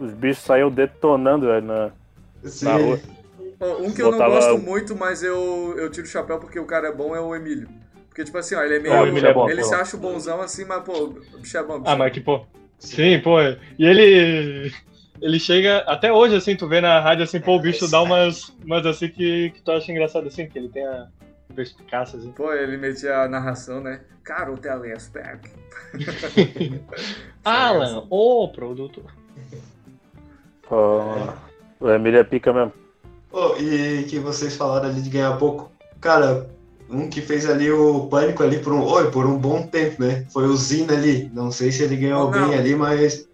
os bichos saiu detonando, velho, na... Sim. Na rua. Ó, Um que eu não Botava- gosto muito, mas eu, eu tiro o chapéu porque o cara é bom, é o Emílio. Porque, tipo assim, ó, ele é meio. É, o Emílio é bom, ele pô. se acha o bonzão assim, mas, pô, o bicho é bom. bicho Ah, mas que, pô. Sim, pô. E ele. Ele chega. Até hoje, assim, tu vê na rádio assim, pô, o bicho dá umas. Umas assim que, que tu acha engraçado, assim, que ele tem a perspicácia, assim. Pô, ele metia a narração, né? Cara, o Telespec. [LAUGHS] Alan, o produtor. Pô, o Emílio é pica mesmo. Pô, e que vocês falaram ali de ganhar pouco. Cara, um que fez ali o pânico ali por um, oi, por um bom tempo, né? Foi o Zina ali. Não sei se ele ganhou Não, não. bem ali, mas.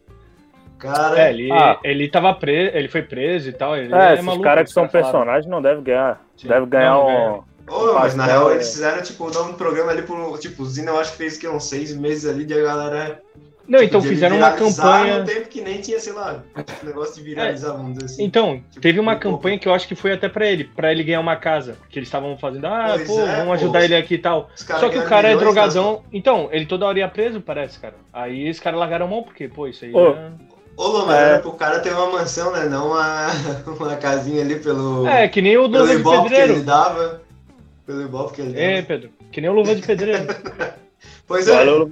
Cara. É, ele, Ah. ele tava preso, ele foi preso e tal. Ele É, é esses maluco, caras que são personagens não devem ganhar. Sim. Deve ganhar Não, um. ganha. Mas na real é. eles fizeram tipo o nome do programa ali por. Tipo, o Zina eu acho que fez que uns seis meses ali de a galera. Não, tipo, então de fizeram uma campanha. No tempo que nem tinha, sei lá, negócio de viralizar, vamos dizer assim. Então, Tipo, teve uma um pouco. campanha que eu acho que foi até pra ele, pra ele ganhar uma casa. Que eles estavam fazendo, ah, Pois pô, é, vamos pô. ajudar ele aqui e tal. Só que o cara é milhões, drogadão. Então, ele toda hora ia preso, parece, cara. Aí os caras largaram a mão, porque, pô, isso aí. Ô. é- Ô, Lô, mas É. era pro cara ter uma mansão, né? Não uma, [LAUGHS] uma casinha ali pelo. É, que nem o pelo Luva de ibope que ele Pedreiro. dava. Pelo ibope que ele dava. É, Pedro. Que nem o Luva de Pedreiro. [LAUGHS] Pois é, Valeu.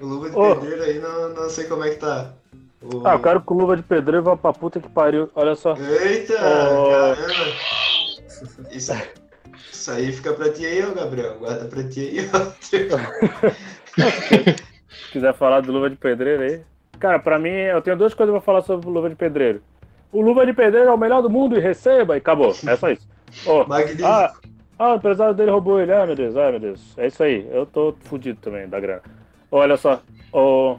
O Luva de Ô. Pedreiro aí não, não sei como é que tá. O- Ah, eu quero com luva de pedreiro vá pra puta que pariu. Olha só. Eita, Ô. caramba. Isso, isso aí fica pra ti aí, ô Gabriel. Guarda pra ti aí, ó. [LAUGHS] Se quiser falar do luva de pedreiro aí. Cara, pra mim, eu tenho duas coisas pra falar sobre o luva de pedreiro. O luva de pedreiro é o melhor do mundo e receba e acabou. É só isso. Ô, Magnífico. ah, ah, o empresário dele roubou ele. Ai, meu Deus, ai, meu Deus. É isso aí. Eu tô fudido também da grana. Olha só. Ô,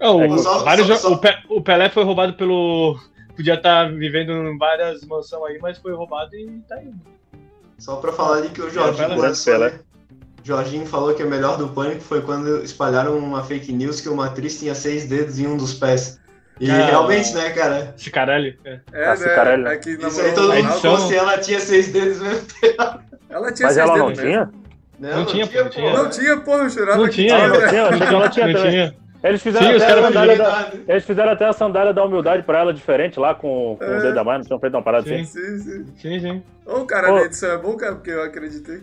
É, o, É que- Só- vários só- só- O, Pe- o Pelé foi roubado pelo. Podia estar vivendo em várias mansões aí, mas foi roubado e tá indo. Só pra falar ali que o Jorginho Pelé, lançou, Pelé. né? Jorginho falou que o melhor do pânico foi quando espalharam uma fake news que uma atriz tinha seis dedos em um dos pés. E Ah. realmente, né, cara? Caralho. É. É, Nossa, né? caralho. Aqui na Isso aí todo mundo edição- se ela tinha seis dedos mesmo. Ela tinha mas seis ela não dedos tinha? Mesmo. Não tinha, pô, não tinha. Não tinha, porra, eu jurava Não que tinha, Ah, não não tinha, eu achei que ela tinha Não também. tinha. Eles fizeram, Sim, os até a sandália não da, eles fizeram até a sandália da humildade pra ela diferente lá, com, com É. o dedo a mais, não tinham feito uma parada Sim. assim. Sim, sim. Sim, sim. Ô, o cara Ô. da edição é bom, cara, porque eu acreditei.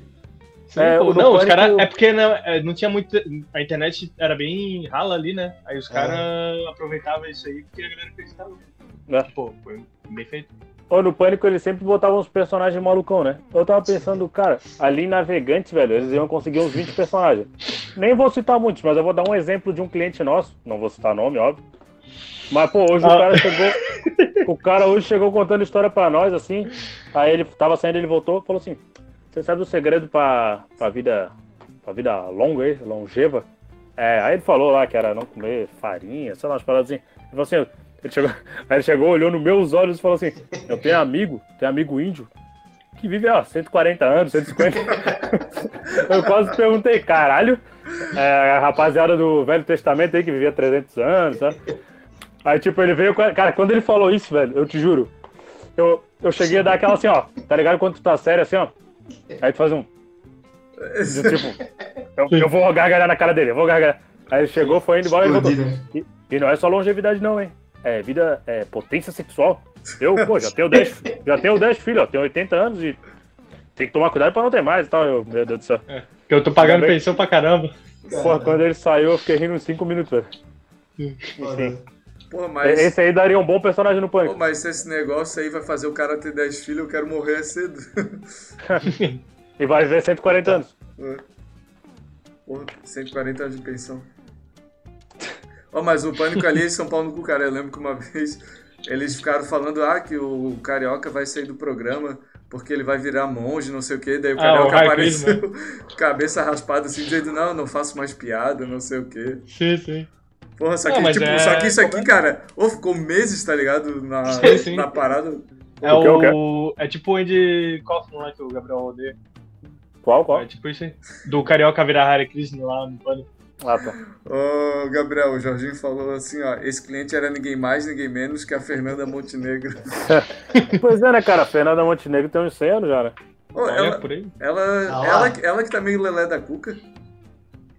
Sim, É, pô. não, os Pânico- caras. É porque não, é, não tinha muito. A internet era bem rala ali, né? Aí os É. caras aproveitavam isso aí porque a galera acreditava. É. Pô, foi bem feito. Ou no Pânico eles sempre botavam uns personagens malucão, né? Eu tava pensando, cara, ali em Navegantes, velho, eles iam conseguir uns 20 personagens. Nem vou citar muitos, mas eu vou dar um exemplo de um cliente nosso. Não vou citar nome, óbvio. Mas, pô, hoje o Ah. cara chegou. O cara hoje chegou contando história pra nós, assim. Aí ele tava saindo, ele voltou falou assim: Você sabe o segredo pra, pra vida. pra vida longa aí, longeva? É, aí ele falou lá que era não comer farinha, sei lá, umas paradas assim. Ele falou assim, ele chegou, [LAUGHS] aí ele chegou, olhou nos meus olhos e falou assim, eu tenho amigo, tenho amigo índio, que vive há 140 anos, 150. [LAUGHS] eu quase perguntei, caralho, é, a rapaziada do Velho Testamento aí que vivia 300 anos, sabe? Aí, tipo, ele veio, cara, quando ele falou isso, velho, eu te juro, eu, eu cheguei a dar aquela assim, ó, tá ligado quando tu tá sério assim, ó? Aí tu faz um, de, tipo, eu, eu vou gargalhar na cara dele, eu vou gargalhar. Aí ele chegou, foi indo embora e voltou. Explodiram. E não é só longevidade, não, hein? É vida, é potência sexual. Eu, pô, já tenho 10, [LAUGHS] já tenho 10 filhos, ó, tenho 80 anos e tem que tomar cuidado pra não ter mais e tal. Eu, meu Deus do céu. Porque eu tô pagando Também. pensão pra caramba. Porra, quando ele saiu, eu fiquei rindo uns 5 minutos, velho. Foda. Enfim. Pô, mas. Esse aí daria um bom personagem no Pô, pânico. mas se esse negócio aí vai fazer o cara ter 10 filhos, eu quero morrer cedo. [LAUGHS] E vai viver 140 anos. Porra, 140 anos de pensão. Ó, mas o pânico ali em São Paulo no cu, cara. Eu lembro que uma vez eles ficaram falando ah, que o Carioca vai sair do programa porque ele vai virar monge, não sei o quê. Daí o Ah, Carioca o apareceu, [LAUGHS] cabeça raspada assim, dizendo, não, não faço mais piada, não sei o quê. Sim, sim. Porra, só Não, que, mas tipo, é- só que isso aqui, cara, ô, ficou meses, tá ligado? Na, Sim, sim. na parada. É O quê, o. É tipo o Andy Kaufman lá que o Gabriel odeia. Qual, qual? É tipo isso aí. Do Carioca virar Harry Krishna lá no pânico. Ah, tá. Ô, Gabriel, o Jorginho falou assim, ó, esse cliente era ninguém mais, ninguém menos que a Fernanda Montenegro. [LAUGHS] Pois é, né, cara? A Fernanda Montenegro tem uns 100 anos já, né? Ô, ela, por aí. ela, Ah ela, ela que tá meio lelé da cuca.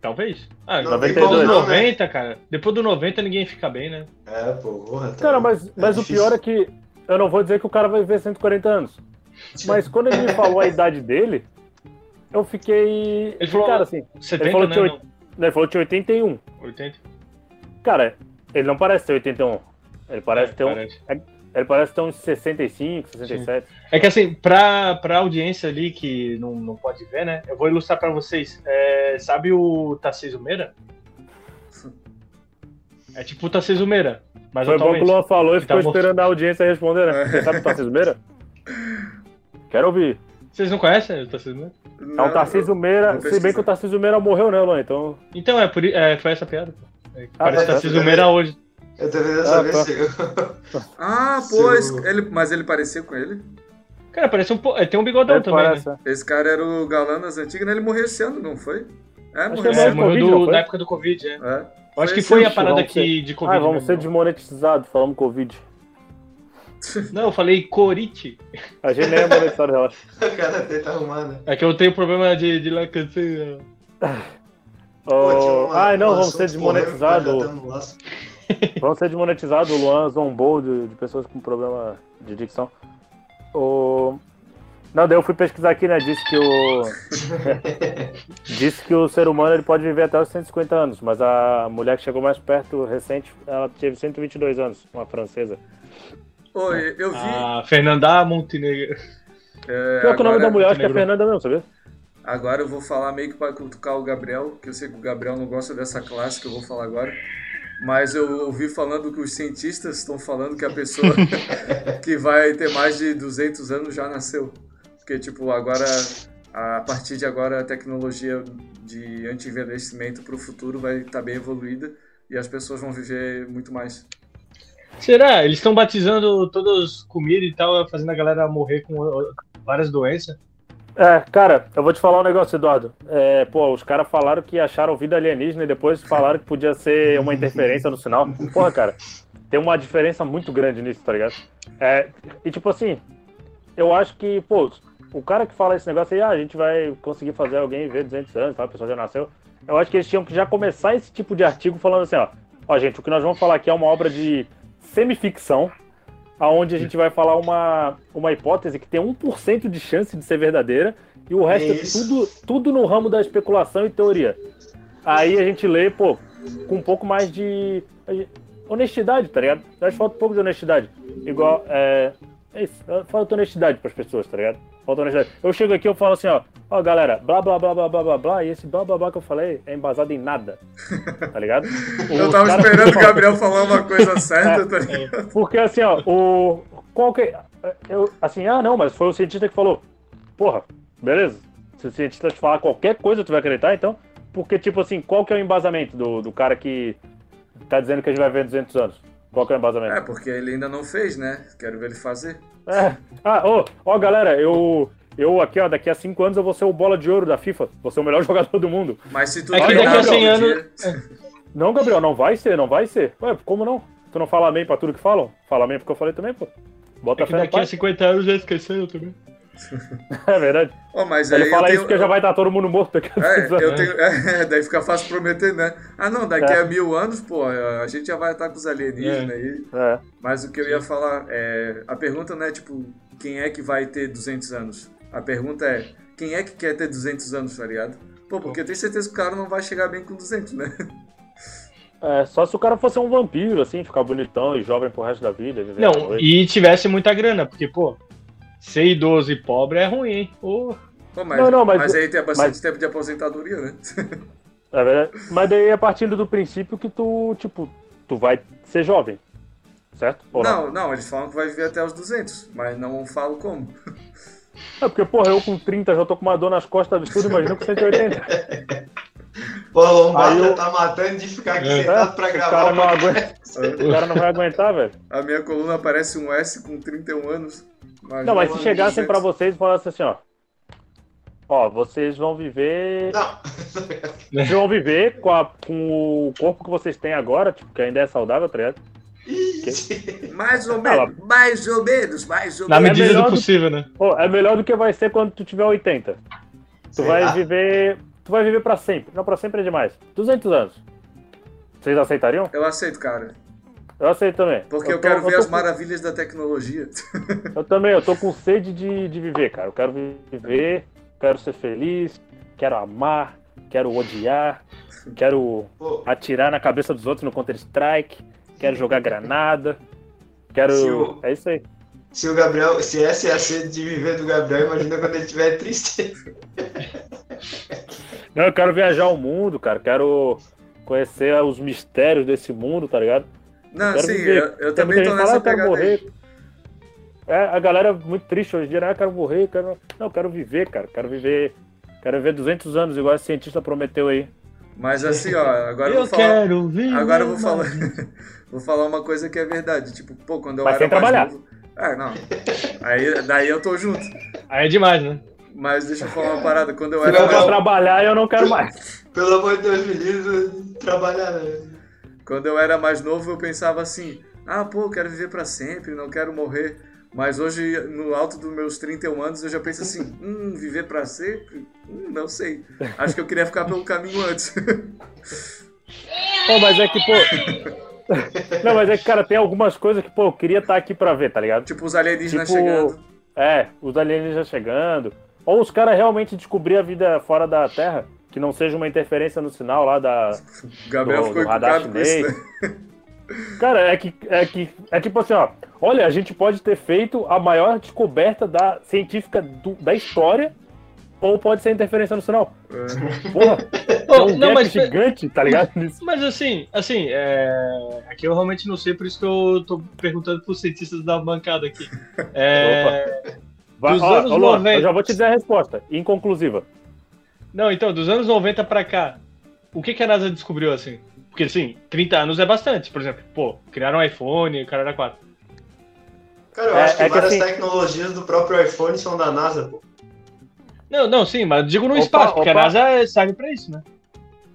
Talvez. Ah, Não depois tem como do não, né? 90, cara. Depois do 90 ninguém fica bem, né? É, porra. Tá Cara, mas, mas o difícil. pior é que eu não vou dizer que o cara vai viver 140 anos. Mas quando ele me falou a idade dele, eu fiquei. Ele falou- cara, assim. 70, falou né? que Não, Ele falou que tinha 81. 80. Cara, ele não parece ter 81. Ele parece É, ter um. parece. Ele parece ter uns 65, 67. É que assim, pra, pra audiência ali que não, não pode ver, né? Eu vou ilustrar pra vocês. É, sabe o Tarcísio Meira? É tipo o Tarcísio Meira, mas Foi bom que o. Luan falou e Ele ficou tá esperando a audiência responder, né? Você sabe o Tarcísio Meira? [LAUGHS] Quero ouvir. Vocês não conhecem o Tarcísio Meira? É o Tarcísio Meira, se bem que o Tarcísio Meira morreu, né, Luan? Então. Então, é, por, é foi essa piada. pô. É, Ah, parece tá, Tarcísio. Meira hoje. Eu querendo Ah, saber tá. se. [LAUGHS] Ah, esse- ele, mas ele parecia com ele? Cara, parece um pouco. Tem um bigodão Ele também, né? é. Esse cara era o galã das antigas, né? Ele morreu esse ano, não foi? É, Acho morreu É, morreu Covid, do- não foi? na época do Covid, é. É. Acho que foi a parada ser- que, de Covid. Ah, vamos mesmo. ser desmonetizados, falamos Covid. Não, eu falei Corite. A gente nem é monetizado, relaxa. O cara tenta arrumar, né? É que eu tenho problema de, de lacancinha. Tinha Oh, Ai, não, vamos ser desmonetizados. Vamos ser desmonetizados. O Luan zombou de, de pessoas com problema de dicção. O... Não, daí eu fui pesquisar aqui, né? Disse que o. [LAUGHS] Disse que o ser humano ele pode viver até os 150 anos, mas a mulher que chegou mais perto, recente, ela teve 122 anos, uma francesa. Oi, eu vi. A Fernanda Montenegro. é, Pior que o nome agora- da mulher acho que é. Fernanda mesmo, sabia? Agora eu vou falar meio que para cutucar o Gabriel, que eu sei que o Gabriel não gosta dessa classe que eu vou falar agora. Mas eu ouvi falando que os cientistas estão falando que a pessoa [LAUGHS] que vai ter mais de 200 anos já nasceu. Porque, tipo, agora, a partir de agora, a tecnologia de anti-envelhecimento para o futuro vai estar bem evoluída e as pessoas vão viver muito mais. Será? Eles estão batizando todas comida e tal, fazendo a galera morrer com várias doenças. É, cara, eu vou te falar um negócio, Eduardo. É, pô, os caras falaram que acharam vida alienígena e depois falaram que podia ser uma interferência no sinal. Porra, cara, tem uma diferença muito grande nisso, tá ligado? É, e tipo assim, eu acho que, pô, o cara que fala esse negócio aí, ah, a gente vai conseguir fazer alguém ver 200 anos, tá? a pessoa já nasceu. Eu acho que eles tinham que já começar esse tipo de artigo falando assim, ó, ó, gente, o que nós vamos falar aqui é uma obra de semificção, aonde a gente vai falar uma, uma hipótese que tem 1% de chance de ser verdadeira e o resto é Isso. tudo, tudo no ramo da especulação e teoria. Aí a gente lê, pô, com um pouco mais de honestidade, tá ligado? Acho que falta um pouco de honestidade. Igual, é, é isso, falta honestidade pras pessoas, tá ligado? Falta honestidade. Eu chego aqui e eu falo assim, ó, ó, galera, blá, blá, blá, blá, blá, blá, blá, e esse blá, blá, blá que eu falei é embasado em nada, tá ligado? [LAUGHS] Eu tava esperando o Gabriel falar uma coisa [LAUGHS] certa, tá ligado? porque assim, ó, o. Qual que. Eu, assim, ah, não, mas foi o cientista que falou. Porra, beleza. Se o cientista te falar qualquer coisa, tu vai acreditar, então? Porque, tipo assim, qual que é o embasamento do, do cara que tá dizendo que a gente vai ver 200 anos? Qual que é o embasamento? É, porque ele ainda não fez, né? Quero ver ele fazer. É. Ah, ô, ó, galera, eu. Eu aqui, ó, daqui a 5 anos eu vou ser o bola de ouro da FIFA. Vou ser o melhor [LAUGHS] jogador do mundo. Mas se tu É que daqui a 100 todo anos- [LAUGHS] Não, Gabriel, não vai ser, não vai ser. Ué, como não? Tu não fala amém pra tudo que falam? Fala amém porque eu falei também, pô. Bota É que fé daqui a pai. 50 anos já esqueceu também. [LAUGHS] É verdade. Ó, mas Ele aí fala tenho... isso porque já vai estar todo mundo morto daqui a É, 10 anos. [LAUGHS] eu tenho... é, [LAUGHS] daí fica fácil prometer, né? Ah, não, daqui É. a mil anos, pô, a gente já vai estar com os alienígenas aí. É. Mas o que eu ia falar é... A pergunta não é, tipo, quem é que vai ter 200 anos? A pergunta é, quem é que quer ter 200 anos, tá ligado? Pô, porque eu tenho certeza que o cara não vai chegar bem com 200, né? É, só se o cara fosse um vampiro, assim, ficar bonitão e jovem pro resto da vida. viver Não, e tivesse muita grana, porque, pô, ser idoso e pobre é ruim, hein? Ô, Pô, mas, Não, não, mas- mas aí tem bastante mas- tempo de aposentadoria, né? [LAUGHS] É verdade. Mas daí é partindo do princípio que tu, tipo, tu vai ser jovem. Certo? Ou não? Não, não, eles falam que vai viver até os 200, mas não falam como. É porque, porra, eu com 30 já tô com uma dor nas costas absurda, imagina com 180. [LAUGHS] Pô, Aí eu- tá matando de ficar aqui É. sentado pra o gravar. cara não aguenta. [LAUGHS] O cara não vai aguentar, velho. A minha coluna parece um S com 31 anos. Não, mas se chegassem 200. pra vocês e falassem assim, ó. Ó, vocês vão viver. Não, [LAUGHS] Vocês vão viver com, a- com o corpo que vocês têm agora, tipo, que ainda é saudável, tá ligado? Ih, Mais ou menos, mais ou menos, mais ou na menos. medida melhor do do- possível, né? Pô, é melhor do que vai ser quando tu tiver 80. Tu Sei vai lá. viver. Tu vai viver pra sempre. Não, pra sempre é demais. 200 anos. Vocês aceitariam? Eu aceito, cara. Eu aceito também. Porque eu, tô- quero ver tô as com- maravilhas da tecnologia. [LAUGHS] Eu também, eu tô com sede de, de viver, cara. Eu quero viver, quero ser feliz, quero amar, quero odiar, quero pô, atirar na cabeça dos outros no Counter-Strike, quero jogar granada, quero. O- É isso aí. se o Gabriel, se essa é a sede de viver do Gabriel, imagina quando ele estiver triste. Não, eu quero viajar o mundo, cara. Quero conhecer os mistérios desse mundo, tá ligado? Não, quero sim, viver. eu, eu também tô nessa fala, "Ah, eu quero pegada morrer. É, a galera é muito triste hoje em dia, né? Eu quero morrer, quero... Não, eu quero viver, cara. Quero viver. Quero viver 200 anos, igual esse cientista prometeu aí. Mas assim, ó, agora eu eu vou falar. quero viver. Agora eu vou falar. [LAUGHS] vou falar uma coisa que é verdade. Tipo, pô, quando eu Mas era sem mais trabalhar. novo. É, não. Aí, daí eu tô junto. Aí é demais, né? Mas deixa eu falar uma parada. Quando eu Se era for pra mais, trabalhar, eu não quero mais. Pelo amor de Deus, me livre trabalhar, né? Quando eu era mais novo, eu pensava assim: ah, pô, eu quero viver pra sempre, não quero morrer. Mas hoje, no alto dos meus 31 anos, eu já penso assim: [LAUGHS] hum, viver pra sempre? Hum, não sei. Acho que eu queria ficar pelo caminho antes. [LAUGHS] Pô, mas é que, pô. [LAUGHS] Não, mas é que, cara, tem algumas coisas que, pô, eu queria estar aqui pra ver, tá ligado? tipo os alienígenas Tipo, chegando. É, os alienígenas chegando. Ou os caras realmente descobrir a vida fora da Terra, que não seja uma interferência no sinal lá da. O Gabriel do- ficou do radar isso, chinês. né? [LAUGHS] Cara, é que, é que. É tipo assim, ó. Olha, a gente pode ter feito a maior descoberta da científica do- da história. Ou pode ser interferência no sinal. Porra, [LAUGHS] Ô, é um não, gap mas, gigante, tá ligado? [LAUGHS] Nisso. mas assim, assim, é... aqui eu realmente não sei, por isso que eu tô perguntando pros cientistas da bancada aqui. É... Vai, Dos ó, Luan, 90. eu já vou te dizer a resposta. Inconclusiva. Não, então, dos anos 90 pra cá, o que, que a NASA descobriu assim? Porque assim, 30 anos é bastante. Por exemplo, pô, criaram um iPhone, o cara era 4. Cara, eu É- acho que é que várias assim- tecnologias do próprio iPhone são da NASA, pô. Não, não, sim, mas digo no Opa, espaço, porque opa. a NASA serve pra isso, né?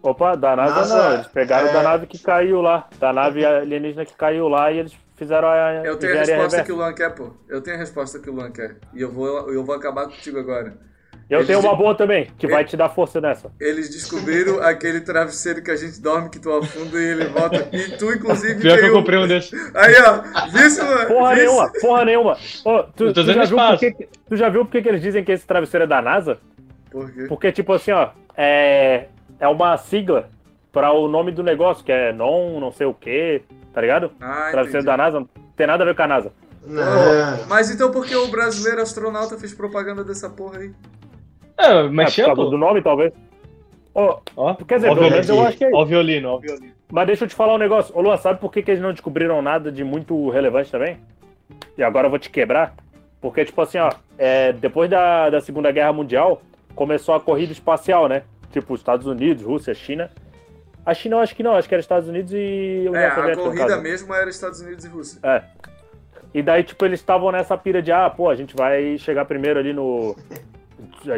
Opa, da NASA, NASA, não. Eles pegaram é- da nave que caiu lá. Da nave alienígena que caiu lá e eles fizeram a Eu tenho a resposta reversa. que o Luan quer, pô. Eu tenho a resposta que o Luan quer. E eu vou, eu vou acabar contigo agora. Eu tenho Eles- uma boa também, que vai te dar força nessa. Eles descobriram [LAUGHS] aquele travesseiro que a gente dorme, que tu afunda e ele volta. E tu, inclusive, Pior que eu um- comprei um desse. Aí, ó. Viu isso, Luan? Porra nenhuma, porra nenhuma. Ô, tu, tu já viu espaço. por que, que- tu já viu que eles dizem que esse travesseiro é da NASA? Por quê? Porque, tipo assim, ó, é, é uma sigla para o nome do negócio, que é non, não sei o quê, tá ligado? Ah, Travesseiro entendi. da NASA não tem nada a ver com a NASA. Não. Mas então por que o brasileiro astronauta fez propaganda dessa porra aí? Ah, É, mas por causa do nome, talvez. Ô, Ó, quer dizer, ó, pelo menos eu violino. acho que é isso. ó o violino, ó o violino. Mas deixa eu te falar um negócio. Ô, Luan, sabe por que, que eles não descobriram nada de muito relevante também? E agora eu vou te quebrar. Porque, tipo assim, ó, é, depois da, da Segunda Guerra Mundial, começou a corrida espacial, né? Tipo, Estados Unidos, Rússia, China. A China eu acho que não, acho que era Estados Unidos e União É, a Soviética, corrida caso. mesmo era Estados Unidos e Rússia. É. E daí, tipo, eles estavam nessa pira de, ah, pô, a gente vai chegar primeiro ali no.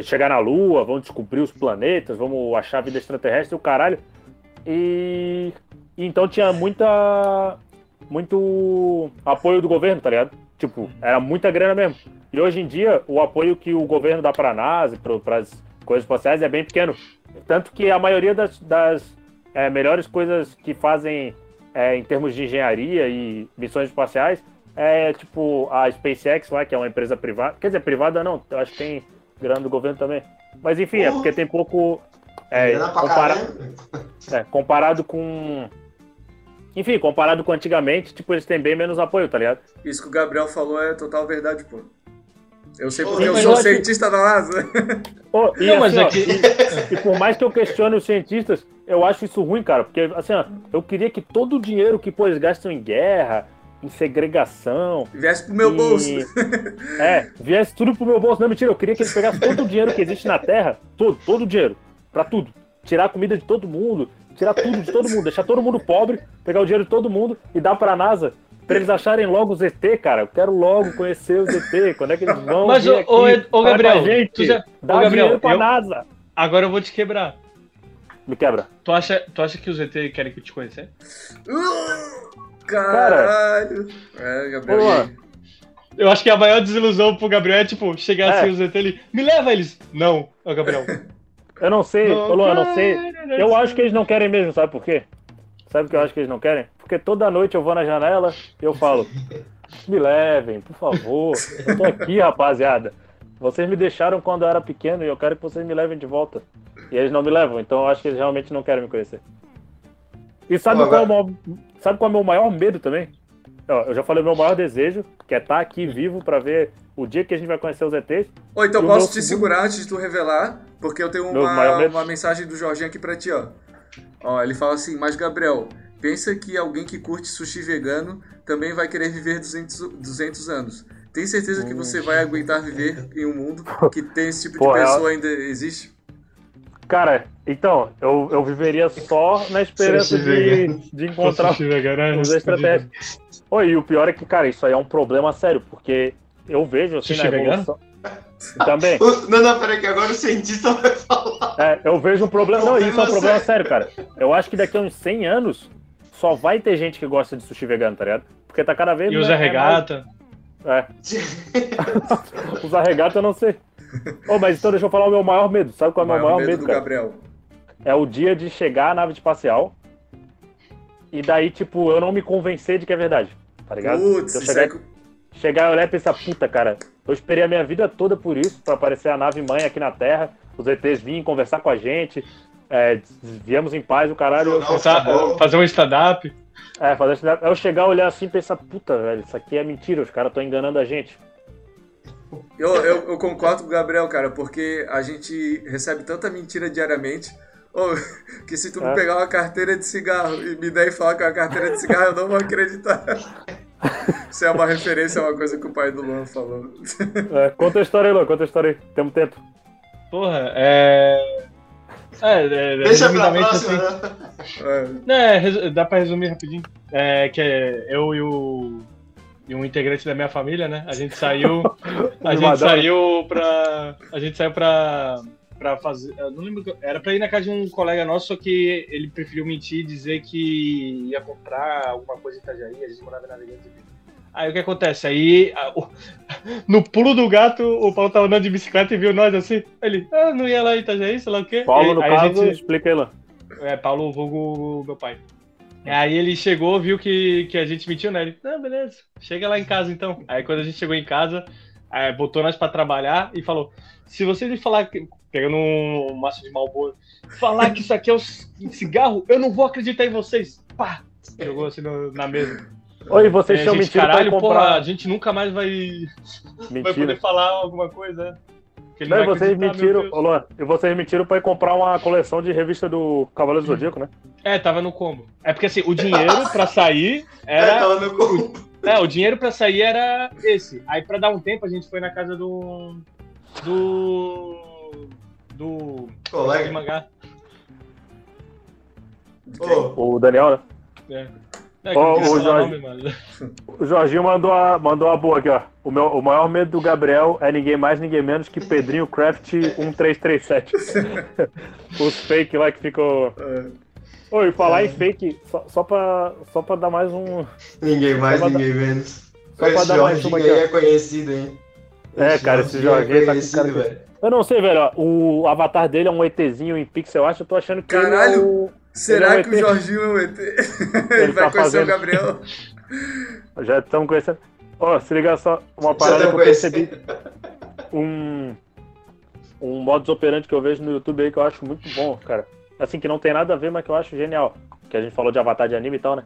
Chegar na Lua, vamos descobrir os planetas, vamos achar vida extraterrestre o caralho. E. e então tinha muita. Muito apoio do governo, tá ligado? Tipo, era muita grana mesmo. E hoje em dia, o apoio que o governo dá pra NASA, para as coisas espaciais, é bem pequeno. Tanto que a maioria das, das é, melhores coisas que fazem é, em termos de engenharia e missões espaciais é tipo a SpaceX lá, que é uma empresa privada. Quer dizer, privada não, eu acho que tem grana do governo também. Mas enfim, é porque tem pouco. É, compara- caramba. [LAUGHS] é, comparado com. Enfim, comparado com antigamente, tipo, eles têm bem menos apoio, tá ligado? Isso que o Gabriel falou é total verdade, pô. Eu sei Pô, porque eu mas sou eu acho- cientista da NASA. Ô, e, Não, mas assim, ó, aqui- e, e por mais que eu questione os cientistas, eu acho isso ruim, cara. Porque, assim, ó, eu queria que todo o dinheiro que pô, eles gastam em guerra, em segregação, Viesse pro meu e- bolso. [LAUGHS] É, viesse tudo pro meu bolso. Não, mentira, eu queria que eles pegassem todo o dinheiro que existe na Terra, todo, todo o dinheiro, pra tudo. Tirar a comida de todo mundo, tirar tudo de todo mundo, deixar todo mundo pobre, pegar o dinheiro de todo mundo e dar pra NASA. Pra eles acharem logo os ET, cara. Eu quero logo conhecer os ET. Quando é que eles vão Mas, vir ô, ô, aqui? Ô, Fala Gabriel, pra gente, tu já- dá ô, Gabriel, dinheiro pra eu- NASA. Agora eu vou te quebrar. Me quebra. Tu acha, tu acha que os ET querem que te conhecer? Caralho. É, Gabriel. Eu acho que a maior desilusão pro Gabriel é, tipo, chegar É. assim os ET ali, me leva eles. Não, ô Gabriel. [LAUGHS] Eu não sei, Não, ô, Luan, eu não sei. cara, Eu acho que eles não querem mesmo, sabe por quê? Sabe o que eu acho que eles não querem? Porque toda noite eu vou na janela e eu falo: me levem, por favor. Eu tô aqui, rapaziada. Vocês me deixaram quando eu era pequeno e eu quero que vocês me levem de volta. E eles não me levam, então eu acho que eles realmente não querem me conhecer. E sabe, qual, é o maior, sabe qual é o meu maior medo também? Eu já falei o meu maior desejo, que é estar aqui vivo pra ver o dia que a gente vai conhecer os ETs. Ou então posso te segundo- segurar antes de tu revelar, porque eu tenho uma, uma mensagem do Jorginho aqui pra ti, ó. Ó, ele fala assim, mas Gabriel, pensa que alguém que curte sushi vegano também vai querer viver 200, 200 anos. Tem certeza que você vai aguentar viver em um mundo que tem esse tipo de Porra, pessoa ainda existe? Cara, então, eu, eu viveria só na esperança de, de encontrar os extraterrestres. Oi, e o pior é que, cara, isso aí é um problema sério, porque eu vejo assim Sushi na evolução. Também. [LAUGHS] Não, não, peraí, que agora o cientista vai falar. É, eu vejo um problema. Não, isso é um problema sério, cara. Eu acho que daqui a uns 100 anos só vai ter gente que gosta de sushi vegano, tá ligado? Porque tá cada vez E usa é mais- regata. É. [LAUGHS] Usar regata eu não sei. Ô, mas então deixa eu falar o meu maior medo. Sabe qual é o meu Maior maior medo medo, do cara? Gabriel. É o dia de chegar à nave espacial e daí, tipo, eu não me convencer de que é verdade. Tá ligado? Putz, isso chegar, é... chegar e olhar e pensar, puta, cara, eu esperei a minha vida toda por isso, pra aparecer a nave mãe aqui na Terra, os ETs virem conversar com a gente, é, viemos em paz, o caralho. Tá- fazer um stand-up. É, fazer esse- eu chegar, olhar assim e pensar, puta, velho, isso aqui é mentira, os caras estão enganando a gente. Eu, eu, eu concordo com o Gabriel, cara, porque a gente recebe tanta mentira diariamente. ô, [LAUGHS] que se tu me É. pegar uma carteira de cigarro e me der e falar que é uma carteira de cigarro, eu não vou acreditar. [LAUGHS] Isso é uma referência a uma coisa que o pai do Luan falou. [LAUGHS] É, conta a história aí, Lô, conta a história aí, temos tempo. Porra, é. É, é, Deixa pra próxima, assim, né? É, Não, é, dá pra resumir rapidinho. É que é, eu e o e um integrante da minha família, né? A gente saiu, [LAUGHS] a gente saiu pra, a gente saiu pra para fazer, não lembro, era pra ir na casa de um colega nosso, só que ele preferiu mentir e dizer que ia comprar alguma coisa em Itajaí, a gente morava na de Aí o que acontece? Aí, [LAUGHS] no pulo do gato, o Paulo tava andando de bicicleta e viu nós assim. Ele, ah, não ia lá em Itajaí, sei lá o quê. Paulo, Aí- no aí caso, gente- explica aí, Lô. é, Paulo Vulgo, meu pai. Aí ele chegou, viu que, que a gente mentiu, né? Ele, não, beleza, chega lá em casa então. Aí quando a gente chegou em casa, é, botou nós pra trabalhar e falou: se vocês me falar, que, pegando um maço de malboro, falar que isso aqui é um cigarro, eu não vou acreditar em vocês. Pá! Jogou assim no- na mesa. Oi, vocês É, gente, mentido caralho, pra porra, comprar. a gente nunca mais vai, vai poder falar alguma coisa. Não, e vocês Deus. ô Luan, e vocês mentiram pra ir comprar uma coleção de revista do Cavaleiro do Zodíaco, né? É, tava no combo. É porque assim, o dinheiro pra sair É, era. tava no cu. É, o dinheiro pra sair era esse. Aí pra dar um tempo a gente foi na casa do. Do. Do. De Colega. mangá. Ô, O Daniel, né? É. É, ô, falar Jorge. nome. O Jorginho mandou a, mandou a boa aqui, ó. O, meu, o maior medo do Gabriel é ninguém mais, ninguém menos que Pedrinho Craft 1337. [LAUGHS] Os fake lá que ficou. é. Oi, falar em fake, só, só, pra, só pra dar mais um. ninguém mais, Só pra ninguém menos. só pra Esse dar mais Jorginho uma aí aqui, ó. é conhecido, hein? É, cara, esse Jorginho é tá com cara velho. Eu não sei, velho. ó, O avatar dele é um ETzinho em pixel art. Eu tô achando que. Caralho! Ele é o... Será é um que o? Jorginho é um ET? Ele, vai tá conhecer fazendo- o Gabriel. [LAUGHS] Já estamos conhecendo. Ó, se liga só, uma parada que eu percebi. Um, um modus operandi que eu vejo no YouTube aí que eu acho muito bom, cara. Assim, que não tem nada a ver, mas que eu acho genial. Que a gente falou de avatar de anime e tal, né?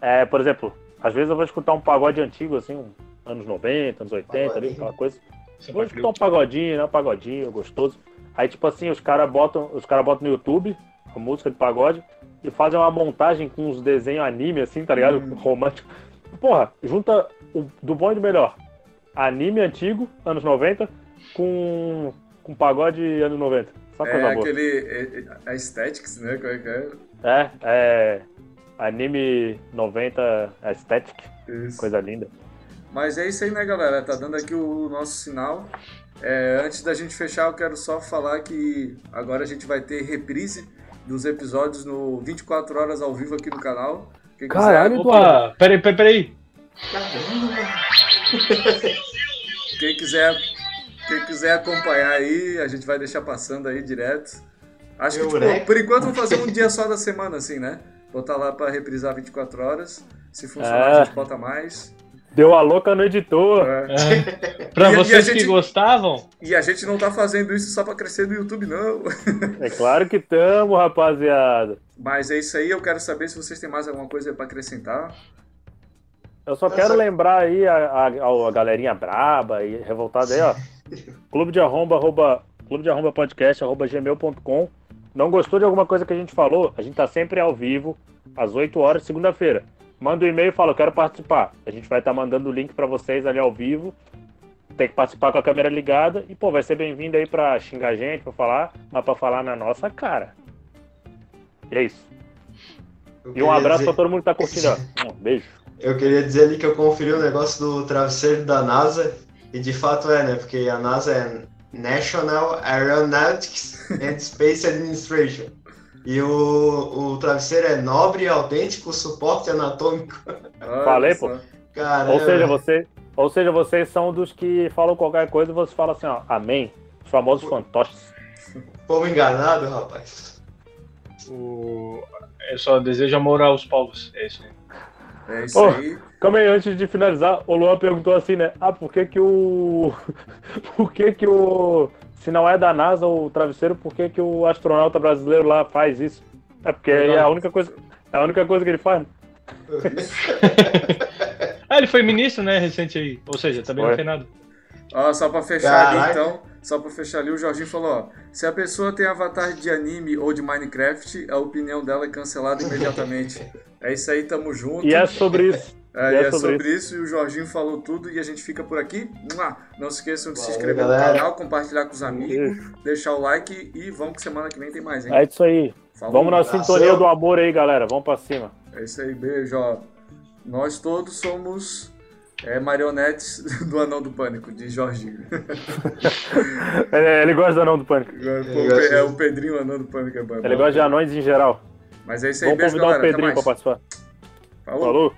É, por exemplo, às vezes eu vou escutar um pagode antigo, assim, um- anos 90, anos 80, ali, Pagodinho. aquela coisa. É Vou escutar um pagodinho, né? Um pagodinho gostoso. Aí, tipo assim, os caras botam, os cara botam no YouTube a música de pagode e fazem uma montagem com uns desenhos anime, assim, tá ligado? Hum. Romântico. Porra, junta o, do bom e do melhor. Anime antigo, anos 90, com, com pagode anos 90. Só coisa É boa. aquele. É, é, Aesthetics, né? Como é que é? É, é. Anime 90 Aesthetic, Isso. coisa linda. Mas é isso aí, né, galera? Tá dando aqui o nosso sinal. É, antes da gente fechar, eu quero só falar que agora a gente vai ter reprise dos episódios no 24 horas ao vivo aqui no canal. Quem quiser- Caralho. Opa, peraí, peraí, peraí. [LAUGHS] Quem quiser, quem quiser acompanhar aí, a gente vai deixar passando aí direto. Acho que, tipo, Eureka. por enquanto, vamos fazer um dia só da semana, assim, né? Botar lá pra reprisar 24 horas. Se funcionar, É. a gente bota mais. Deu a louca no editor. É. É. Pra E- e vocês gente- que gostavam, E a gente não tá fazendo isso só pra crescer no YouTube, não. É claro que tamo, rapaziada. Mas é isso aí, eu quero saber se vocês têm mais alguma coisa pra acrescentar. Eu só Nossa. quero lembrar aí a, a, a galerinha braba e revoltada aí, ó. [LAUGHS] Clube de arromba, arroba, clube de arromba podcast, arroba gmail.com. Não gostou de alguma coisa que a gente falou? A gente tá sempre ao vivo, às 8 horas, segunda-feira. Manda um e-mail e fala, eu quero participar. A gente vai estar mandando o link pra vocês ali ao vivo. Tem que participar com a câmera ligada. E, pô, vai ser bem-vindo aí pra xingar a gente, pra falar, mas pra falar na nossa cara. E é isso. Eu E um abraço dizer- pra todo mundo que tá curtindo. Um beijo. Eu queria dizer ali que eu conferi o negócio do travesseiro da NASA, e de fato é, né? Porque a NASA é National Aeronautics and Space Administration. E o, o travesseiro é nobre, autêntico, suporte anatômico. Olha [LAUGHS] Falei, pô. Caramba. Ou seja, você, ou seja, vocês são dos que falam qualquer coisa e você fala assim, ó, amém. Os famosos fantoches. Povo enganado, rapaz. O... Eu só desejo amor aos povos. É isso aí. É isso Ô. aí. Calma aí, antes de finalizar, o Luan perguntou assim, né? Ah, por que que o... [LAUGHS] por que que o... Se não é da NASA o travesseiro, por que que o astronauta brasileiro lá faz isso? É porque é a única coisa, é a única coisa que ele faz. né? [LAUGHS] Ah, ele foi ministro, né, recente aí. Ou seja, também não Foi. fez nada. Ó, só pra fechar ali, então, só pra fechar ali, o Jorginho falou, ó, se a pessoa tem avatar de anime ou de Minecraft, a opinião dela é cancelada imediatamente. [LAUGHS] É isso aí, tamo junto. E é sobre isso. É, é é sobre sobre isso. e o Jorginho falou tudo e a gente fica por aqui. Não se esqueçam de se Valeu, inscrever galera. no canal, compartilhar com os amigos, deixar o like e vamos que semana que vem tem mais, hein? É isso aí. Falou. Vamos na sintonia do amor aí, galera. Vamos pra cima. É isso aí, beijo, ó. Nós todos somos é, marionetes [LAUGHS] do Anão do Pânico, de Jorginho. [LAUGHS] Ele, ele gosta do anão do pânico. É o Pedrinho Anão do Pânico, é bom. Ele gosta de anões em geral. Mas é isso aí, Vamos beijo, convidar o galera. Até Pedrinho pra participar. Falou. Falou.